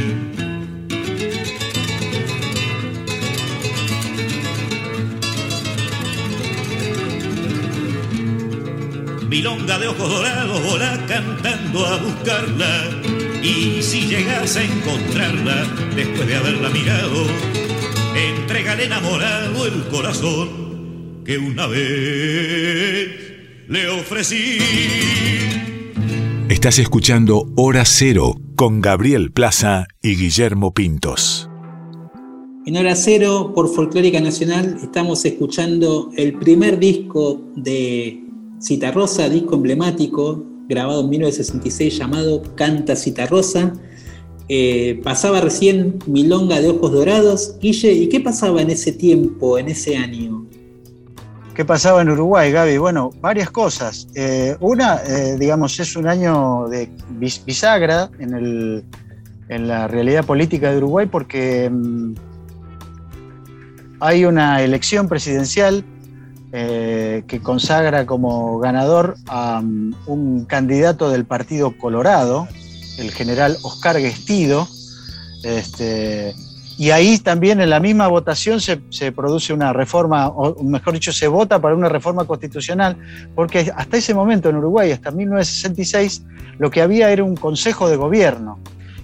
Milonga de ojos dorados, volá cantando a buscarla. Y si llegas a encontrarla después de haberla mirado, entrégale enamorado el corazón que una vez le ofrecí. Estás escuchando Hora Cero con Gabriel Plaza y Guillermo Pintos. En Hora Cero, por Folclórica Nacional, estamos escuchando el primer disco de Citarrosa, disco emblemático, grabado en 1966, llamado Canta Citarrosa. Eh, pasaba recién Milonga de Ojos Dorados. Guille, ¿y qué pasaba en ese tiempo, en ese año? ¿Qué pasaba en Uruguay, Gaby? Bueno, varias cosas. Eh, una, eh, digamos, es un año de bis- bisagra en, la realidad política de Uruguay porque mm, hay una elección presidencial eh, que consagra como ganador a mm, un candidato del Partido Colorado, el general Oscar Guestido. Este, y ahí también en la misma votación se, se produce una reforma, o mejor dicho, se vota para una reforma constitucional, porque hasta ese momento en Uruguay, hasta 1966, lo que había era un consejo de gobierno.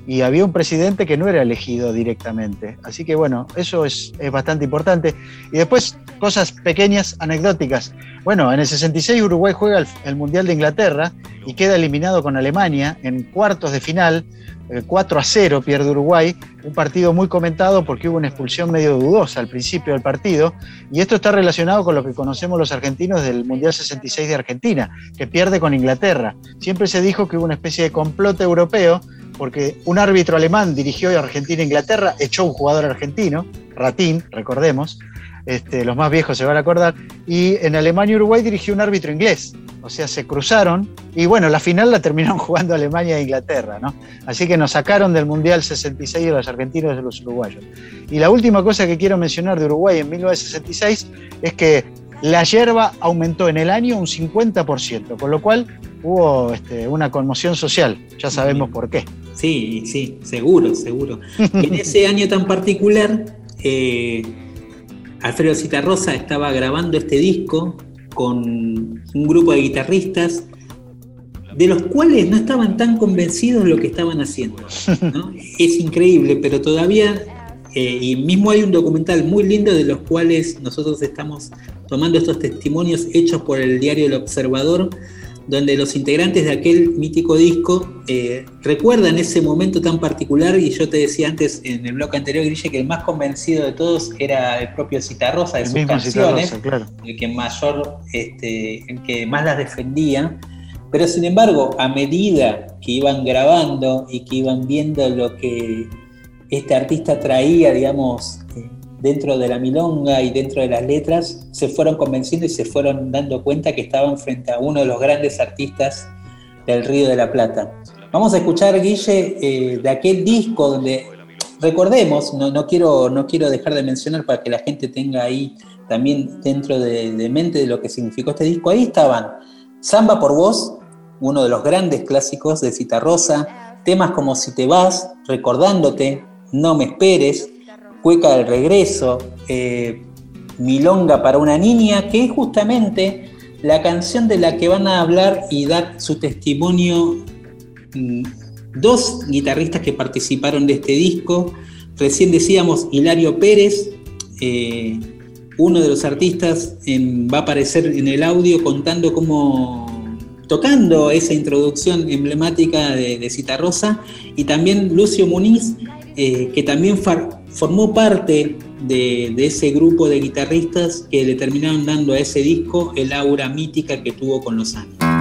Y había un presidente que no era elegido directamente. Así que bueno, eso es, es bastante importante. Y después cosas pequeñas, anecdóticas. Bueno, en el 66 Uruguay juega el, Mundial de Inglaterra y queda eliminado con Alemania en cuartos de final. eh, 4 a 0 pierde Uruguay, un partido muy comentado porque hubo una expulsión medio dudosa al principio del partido, y esto está relacionado con lo que conocemos los argentinos del Mundial 66 de Argentina, que pierde con Inglaterra. Siempre se dijo que hubo una especie de complot europeo porque un árbitro alemán dirigió a Argentina-Inglaterra, echó un jugador argentino, Ratín, recordemos, este, los más viejos se van a acordar, y en Alemania Uruguay dirigió un árbitro inglés, o sea, se cruzaron, y bueno, la final la terminaron jugando Alemania e Inglaterra, ¿no? Así que nos sacaron del Mundial 66 de los argentinos y de los uruguayos. Y la última cosa que quiero mencionar de Uruguay en 1966 es que la yerba aumentó en el año un 50%, con lo cual hubo este, una conmoción social, ya sabemos por qué. Sí, sí, seguro, seguro. en ese año tan particular, eh, Alfredo Citarrosa estaba grabando este disco con un grupo de guitarristas de los cuales no estaban tan convencidos de lo que estaban haciendo. ¿no? Es increíble, pero todavía, eh, y mismo hay un documental muy lindo de los cuales nosotros estamos tomando estos testimonios hechos por el diario El Observador, donde los integrantes de aquel mítico disco eh, recuerdan ese momento tan particular y yo te decía antes en el bloque anterior, Grille, que el más convencido de todos era el propio Citarrosa de El sus canciones, claro. el que mayor, este, el que más las defendía. Pero sin embargo, a medida que iban grabando y que iban viendo lo que este artista traía, digamos, dentro de la milonga y dentro de las letras, se fueron convenciendo y se fueron dando cuenta que estaban frente a uno de los grandes artistas del Río de la Plata. Vamos a escuchar, Guille, eh, de aquel disco donde, recordemos, no, no, quiero, no quiero dejar de mencionar para que la gente tenga ahí también dentro de, de mente de lo que significó este disco, ahí estaban Samba por Vos, uno de los grandes clásicos de Citarrosa, temas como Si te vas, Recordándote, No me esperes, Cueca del regreso, eh, Milonga para una niña, que es justamente la canción de la que van a hablar y dar su testimonio mm, dos guitarristas que participaron de este disco. Recién decíamos Hilario Pérez, eh, uno de los artistas va a aparecer en el audio contando cómo tocando esa introducción emblemática de, de y también Lucio Muniz, eh, que también formó parte de, ese grupo de guitarristas que le terminaron dando a ese disco el aura mítica que tuvo con los años.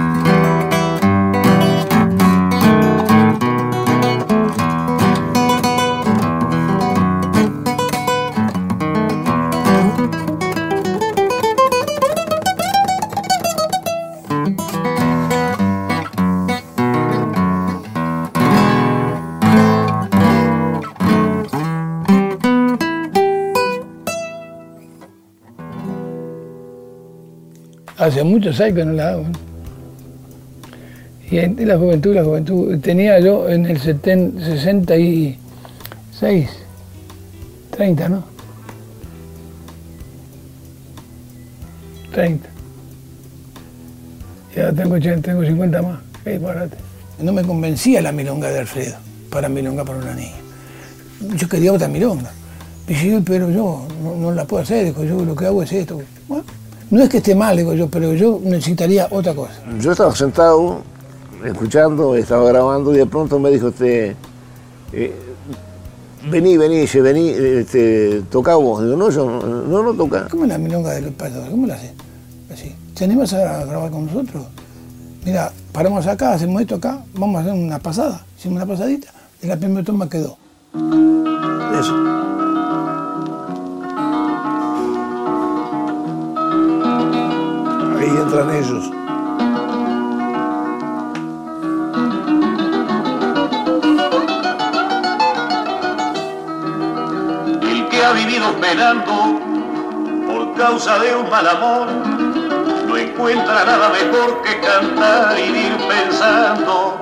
Hace muchos años que no la hago. Y en la juventud, la juventud. Tenía yo en el 70, 66, 30, ¿no? 30. Ya tengo, 80, tengo 50 más. Qué. No me convencía la milonga de Alfredo, para milonga para una niña. Yo quería otra milonga. Dije, pero yo no, no la puedo hacer, digo, yo lo que hago es esto. Bueno, no es que esté mal, digo yo, pero yo necesitaría otra cosa. Yo estaba sentado, escuchando, estaba grabando y de pronto me dijo usted, eh, vení, vení, dice, vení, este, toca vos. Digo, no, yo no, no, toca. ¿Cómo es la milonga de los pastores? ¿Cómo la haces? Así. ¿Te animas a grabar con nosotros? Mira, paramos acá, hacemos esto acá, vamos a hacer una pasada. Hicimos una pasadita y la primera toma quedó. Eso. Ellos. El que ha vivido penando por causa de un mal amor, no encuentra nada mejor que cantar y ir pensando.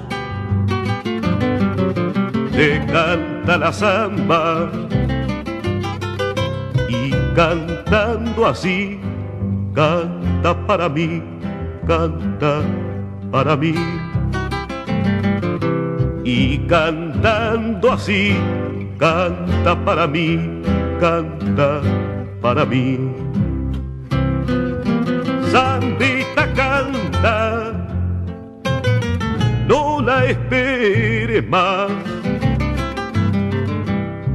te canta la samba y cantando así, canta para mí, canta para mí. Y cantando así, canta para mí, canta para mí. Sandita canta, no la esperes más.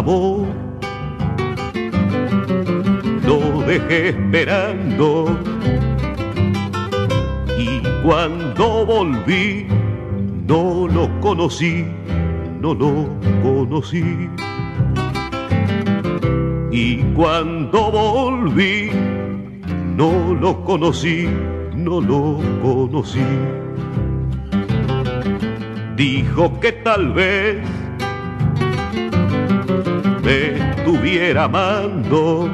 Amor, lo dejé esperando y cuando volví no lo conocí, no lo conocí. Y cuando volví no lo conocí, no lo conocí. Dijo que tal vez me estuviera amando.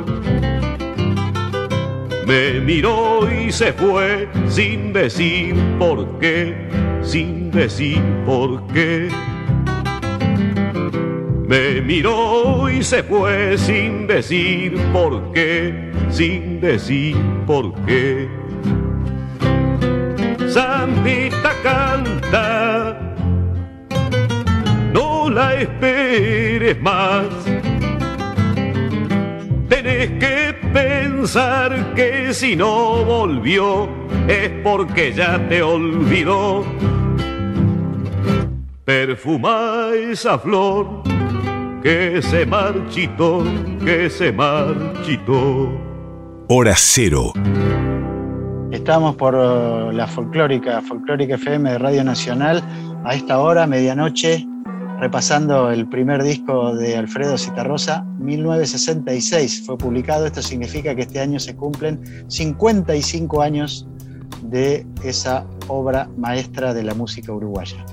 Me miró y se fue sin decir por qué, sin decir por qué. Me miró y se fue sin decir por qué, sin decir por qué. Sandita canta, no la esperes más. Que pensar que si no volvió es porque ya te olvidó. Perfuma esa flor que se marchitó, que se marchitó. Hora cero. Estamos por uh, la folclórica, folclórica FM de Radio Nacional, a esta hora, medianoche, repasando el primer disco de Alfredo Citarrosa, 1966 fue publicado. Esto significa que este año se cumplen 55 años de esa obra maestra de la música uruguaya.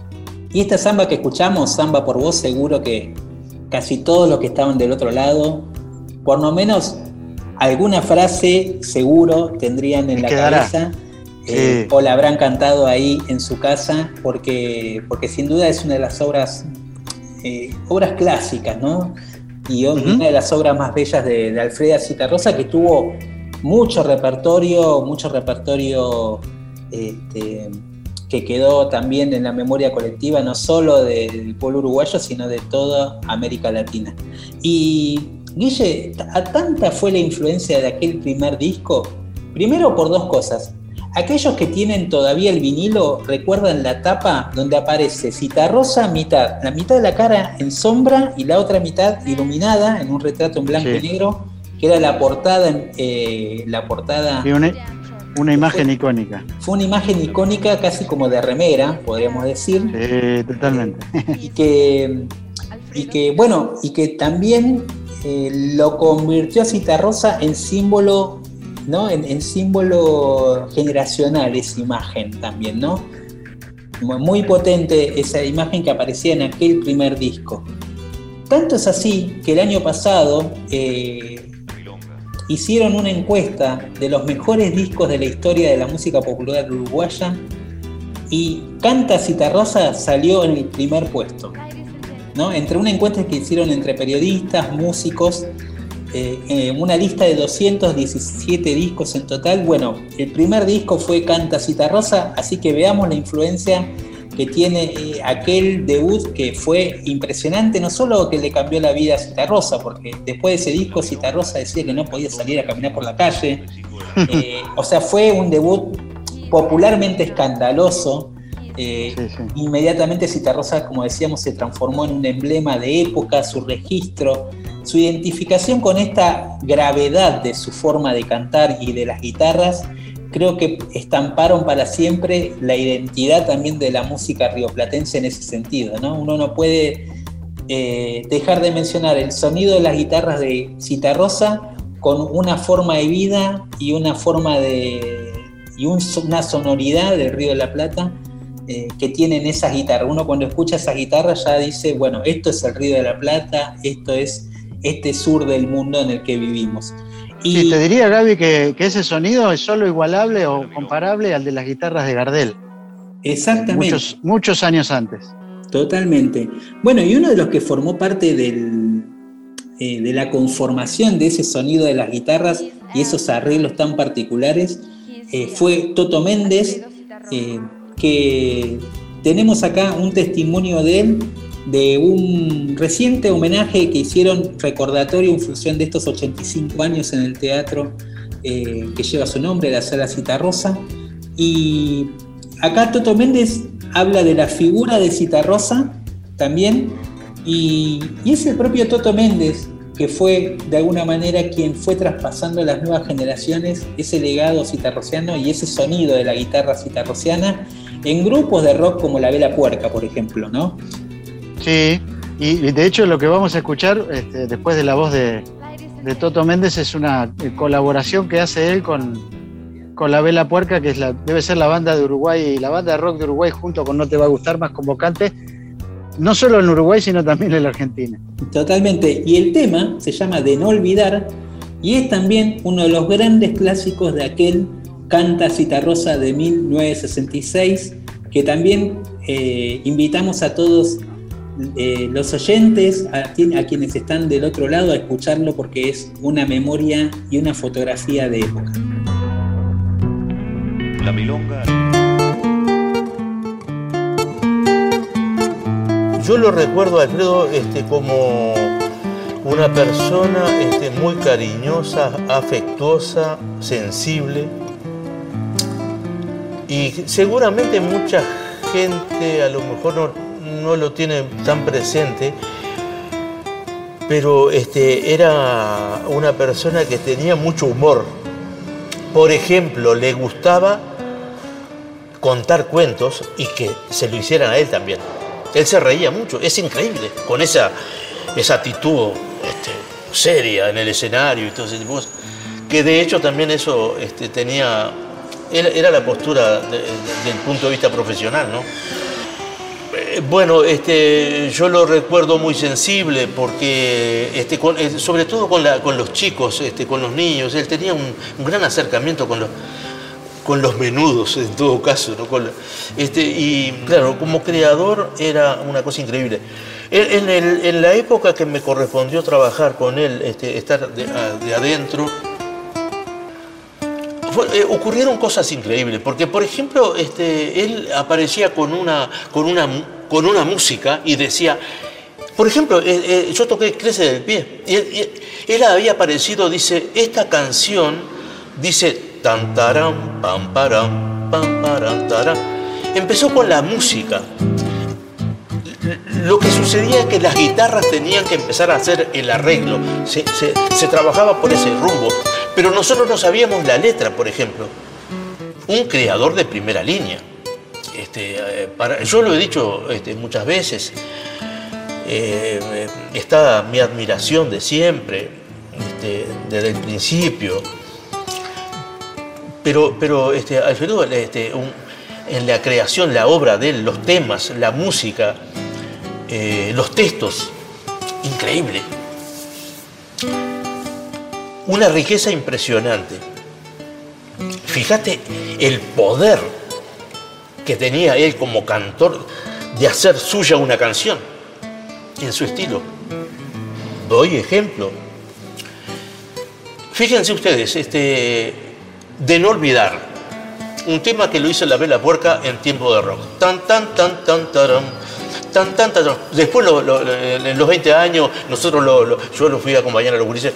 Y esta samba que escuchamos, Samba por vos, seguro que casi todos los que estaban del otro lado, por lo menos alguna frase seguro tendrían en la quedará. cabeza eh, o la habrán cantado ahí en su casa, porque, porque sin duda es una de las obras, eh, obras clásicas, ¿no? Y una de las obras más bellas de, de Alfreda Citarrosa, que tuvo mucho repertorio, mucho repertorio este, que quedó también en la memoria colectiva, no solo del pueblo uruguayo, sino de toda América Latina. Y Guille, a tanta fue la influencia de aquel primer disco, primero por dos cosas. Aquellos que tienen todavía el vinilo recuerdan la tapa donde aparece Citarrosa mitad, la mitad de la cara en sombra y la otra mitad iluminada en un retrato en blanco Sí. y negro, que era la portada, en- eh, la portada Y una, una imagen icónica. fue una imagen icónica casi como de remera, podríamos decir. Sí, totalmente. Y que, y que bueno, y que también eh, lo convirtió a Citarrosa en símbolo, ¿no? En, símbolo generacional esa imagen también, ¿no? Mu- Muy potente esa imagen que aparecía en aquel primer disco. Tanto es así que el año pasado eh, hicieron una encuesta de los mejores discos de la historia de la música popular uruguaya y Canta Citarrosa salió en el primer puesto. ¿no? Entre un encuentro que hicieron entre periodistas, músicos, eh, eh, una lista de 217 discos en total. Bueno, el primer disco fue Canta Citarrosa, así que veamos la influencia que tiene eh, aquel debut que fue impresionante, no solo que le cambió la vida a Citarrosa, porque después de ese disco Citarrosa decía que no podía salir a caminar por la calle. Eh, o sea, fue un debut popularmente escandaloso. Eh, Inmediatamente Citarrosa, como decíamos, se transformó en un emblema de época, su registro, su identificación con esta gravedad de su forma de cantar y de las guitarras, creo que estamparon para siempre la identidad también de la música rioplatense en ese sentido. ¿no? Uno no puede eh, dejar de mencionar el sonido de las guitarras de Citarrosa con una forma de vida y una forma de. y un- una sonoridad del Río de la Plata eh, que tienen esas guitarras. Uno cuando escucha esas guitarras ya dice, bueno, esto es el Río de la Plata, esto es este sur del mundo en el que vivimos. Sí, te diría, Gaby, que, que ese sonido es solo igualable o comparable al de las guitarras de Gardel. Exactamente. Muchos, muchos años antes. Totalmente. Bueno, y uno de los que formó parte del, eh, de la conformación de ese sonido de las guitarras y esos arreglos tan particulares eh, fue Toto Méndez, eh, que tenemos acá un testimonio de él de un reciente homenaje que hicieron recordatorio en función de estos 85 años en el teatro eh, que lleva su nombre, la Sala Citarrosa. Y acá Toto Méndez habla de la figura de Citarrosa también, y, y es el propio Toto Méndez que fue de alguna manera quien fue traspasando a las nuevas generaciones ese legado citarrociano y ese sonido de la guitarra citarrociana en grupos de rock como La Vela Puerca, por ejemplo, ¿no? Sí, y, de hecho lo que vamos a escuchar este, después de la voz de, de Toto Méndez es una eh, colaboración que hace él con, con La Vela Puerca, que es la, debe ser la banda de Uruguay, la banda de rock de Uruguay junto con No Te Va a Gustar más convocante, no solo en Uruguay, sino también en la Argentina. Totalmente. Y el tema se llama De no olvidar y es también uno de los grandes clásicos de aquel Canta Citarrosa de 1966, que también eh, invitamos a todos eh, los oyentes, a, quien- a quienes están del otro lado, a escucharlo porque es una memoria y una fotografía de época. La milonga. Yo lo recuerdo, Alfredo, este, como una persona este, muy cariñosa, afectuosa, sensible. Y seguramente mucha gente a lo mejor no, no lo tiene tan presente, pero este, era una persona que tenía mucho humor. Por ejemplo, le gustaba contar cuentos y que se lo hicieran a él también. Él se reía mucho, es increíble, con esa, esa actitud este, seria en el escenario y todo ese tipo de cosas. Que de hecho también eso este, tenía, era, era la postura de- de- del punto de vista profesional, ¿no? Eh, Bueno, este, yo lo recuerdo muy sensible porque, este, con- eh, sobre todo con, la- con los chicos, este, con los niños, él tenía un, un gran acercamiento con los, con los menudos en todo caso. ¿no? Con este, y claro, como creador era una cosa increíble. En, en el- en la época que me correspondió trabajar con él, este, estar de, de adentro, eh, ocurrieron cosas increíbles, porque por ejemplo, este, él aparecía con una, con, una, con una música y decía, por ejemplo, eh, eh, yo toqué Crece del Pie, y él, había aparecido, dice, esta canción, dice, tan pam param, pam param, taram. Empezó con la música. Lo que sucedía es que las guitarras tenían que empezar a hacer el arreglo, se, se- se trabajaba por ese rumbo, pero nosotros no sabíamos la letra, por ejemplo. Un creador de primera línea. Este, eh, para- yo lo he dicho este, muchas veces, eh, está mi admiración de siempre, este, desde el principio. Pero, pero este, Alfredo, este, en la creación, la obra de él, los temas, la música, eh, los textos, increíble. Una riqueza impresionante. Fíjate el poder que tenía él como cantor de hacer suya una canción. en su estilo. Doy ejemplo. Fíjense ustedes, este, de no olvidar, un tema que lo hizo la Vela Puerca en tiempo de rock. Tan, tan, tan, tan, taram, tan, tan, taram. Después, lo- lo- en los 20 años, nosotros, lo- yo lo fui a acompañar a los gurises,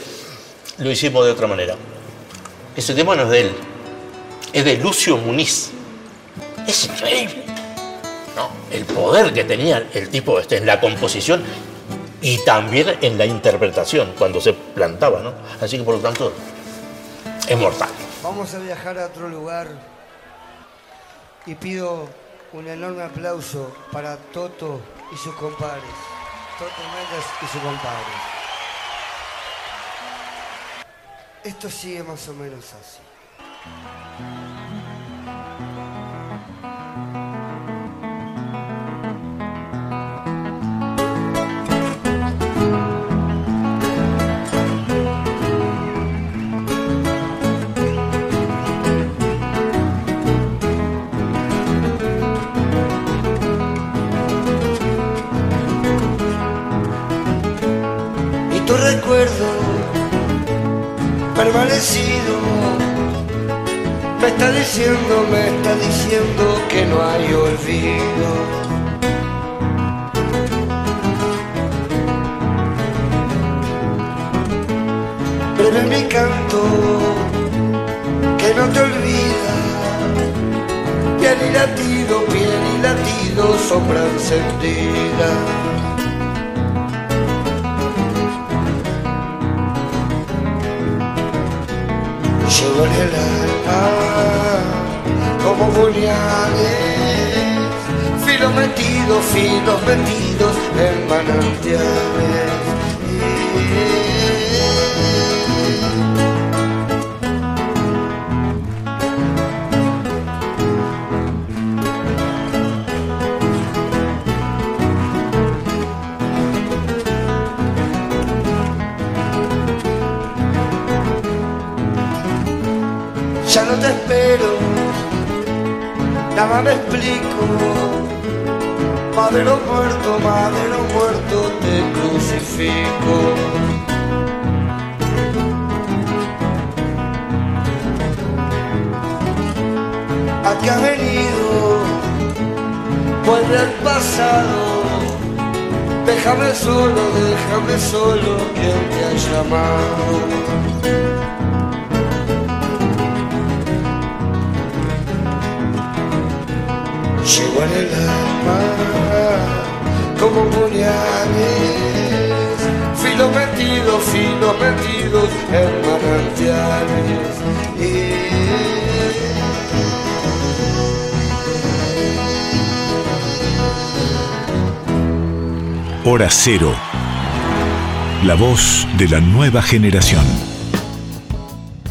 lo hicimos de otra manera. Ese tema no es de él, es de Lucio Muniz. Es increíble. ¿no? El poder que tenía el tipo este, en la composición y también en la interpretación cuando se plantaba. ¿no? Así que por lo tanto es mortal. Vamos a viajar a otro lugar y pido un enorme aplauso para Toto y sus compadres. Toto Méndez y sus compadres. Esto sigue más o menos así. Recuerdo me está diciendo, me está diciendo que no hay olvido. Pero en mi canto que no te olvida, piel y latido, piel y latido, sombra encendida. En el alma como puñales, filos metidos, filos metidos en manantiales. Espero, nada me explico. Madero muerto, madero muerto, te crucifico. ¿A qué ha venido? Vuelve al pasado. Déjame solo, déjame solo, quien te ha llamado. En el alma como puñales, filo metido, filo metidos en manantiales. Hora Cero. La voz de la nueva generación.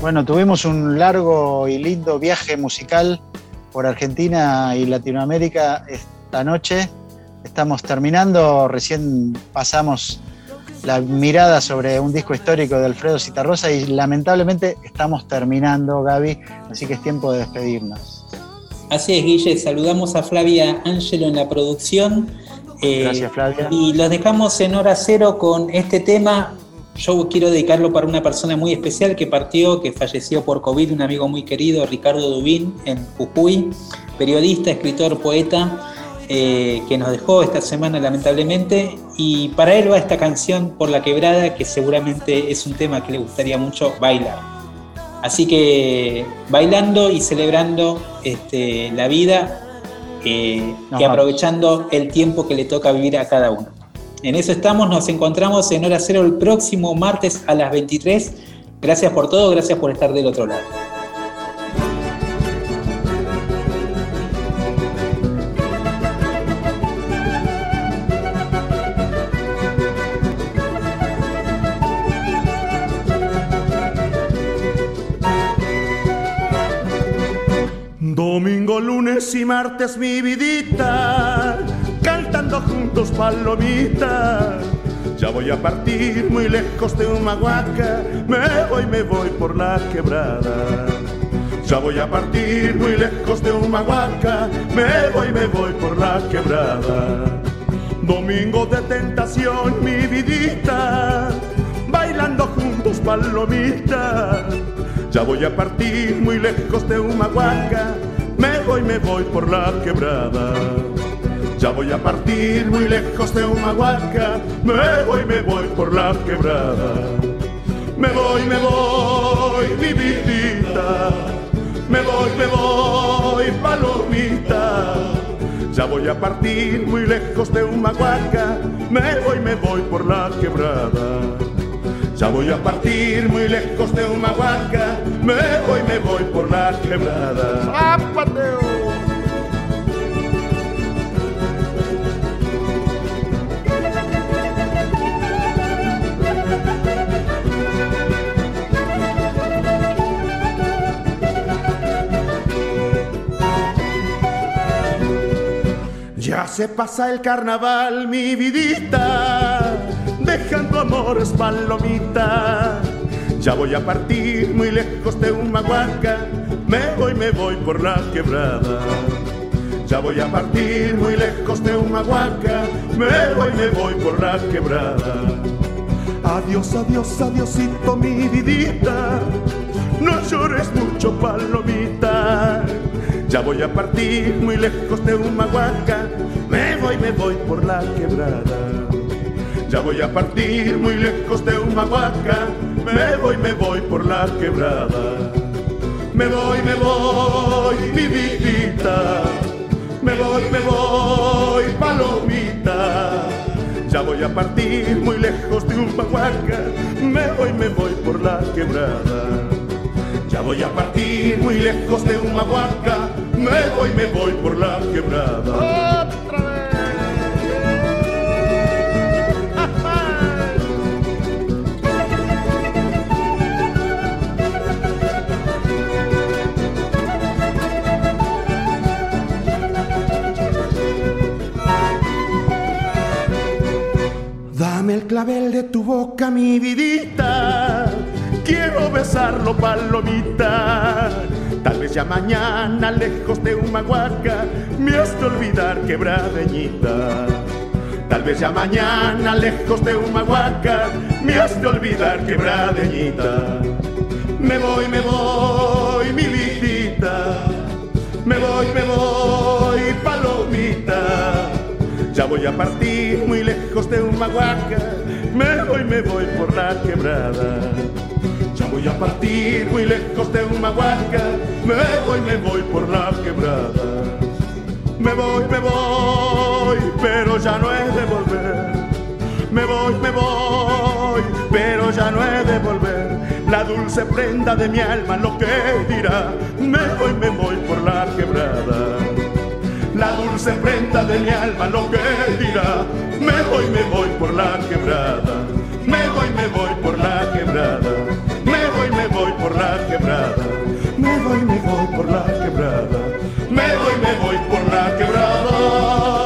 Bueno, tuvimos un largo y lindo viaje musical por Argentina y Latinoamérica esta noche. Estamos terminando, recién pasamos la mirada sobre un disco histórico de Alfredo Citarrosa y lamentablemente estamos terminando, Gaby, así que es tiempo de despedirnos. Así es, Guille, saludamos a Flavia Ángelo en la producción. Eh, Gracias, Flavia. Y los dejamos en hora cero con este tema. Yo quiero dedicarlo para una persona muy especial que partió, que falleció por COVID, un amigo muy querido, Ricardo Dubín, en Jujuy, periodista, escritor, poeta, eh, que nos dejó esta semana lamentablemente. Y para él va esta canción por la quebrada, que seguramente es un tema que le gustaría mucho bailar. Así que bailando y celebrando este, la vida eh, y aprovechando el tiempo que le toca vivir a cada uno. En eso estamos, nos encontramos en hora cero el próximo martes a las 23. Gracias por todo, gracias por estar del otro lado. Domingo, lunes y martes mi vidita, juntos palomitas. Ya voy a partir muy lejos de Humahuaca, me voy, me voy por la quebrada. Ya voy a partir muy lejos de Humahuaca, me voy, me voy por la quebrada. Domingo de tentación, mi vidita, bailando juntos palomita. Ya voy a partir muy lejos de Humahuaca, me voy, me voy por la quebrada. Ya voy a partir muy lejos de Humahuaca, me voy, me voy por la quebrada. Me voy, me voy, mi vidita, me voy, me voy, palomita. Ya voy a partir muy lejos de Humahuaca, me voy, me voy por la quebrada. Ya voy a partir muy lejos de Humahuaca, me voy, me voy por la quebrada. ¡Zapateo! Se pasa el carnaval, mi vidita, dejando amores palomita. Ya voy a partir muy lejos de Humahuaca, me voy, me voy por la quebrada. Ya voy a partir muy lejos de Humahuaca, me voy, me voy por la quebrada. Adiós, adiós, adiosito, mi vidita, no llores mucho, palomita. Ya voy a partir muy lejos de Humahuaca, me voy, me voy por la quebrada. Ya voy a partir muy lejos de Humahuaca, me voy, me voy por la quebrada. Me voy, me voy, mi vidita, me voy, me voy, palomita. Ya voy a partir muy lejos de Humahuaca, me voy, me voy por la quebrada. Ya voy a partir muy lejos de Humahuaca, me voy, me voy por la quebrada. Dame el clavel de tu boca, mi vidita. Quiero besarlo, palomita. Tal vez ya mañana, lejos de Humahuaca, me has de olvidar, quebradeñita. Tal vez ya mañana, lejos de Humahuaca, me has de olvidar, quebradeñita. Me voy, me voy, mi vidita. Me voy, me voy, palomita. Ya voy a partir muy lejos de Humahuaca, me voy, me voy por la quebrada. Ya voy a partir muy lejos de Humahuaca, me voy, me voy por la quebrada. Me voy, me voy, pero ya no he de volver. Me voy, me voy, pero ya no he de volver. La dulce prenda de mi alma lo que dirá. Me voy, me voy por la quebrada. La dulce prenda de mi alma lo que dirá. Me voy, me voy por la quebrada. Me voy, me voy por la quebrada. me voy, me voy por la quebrada.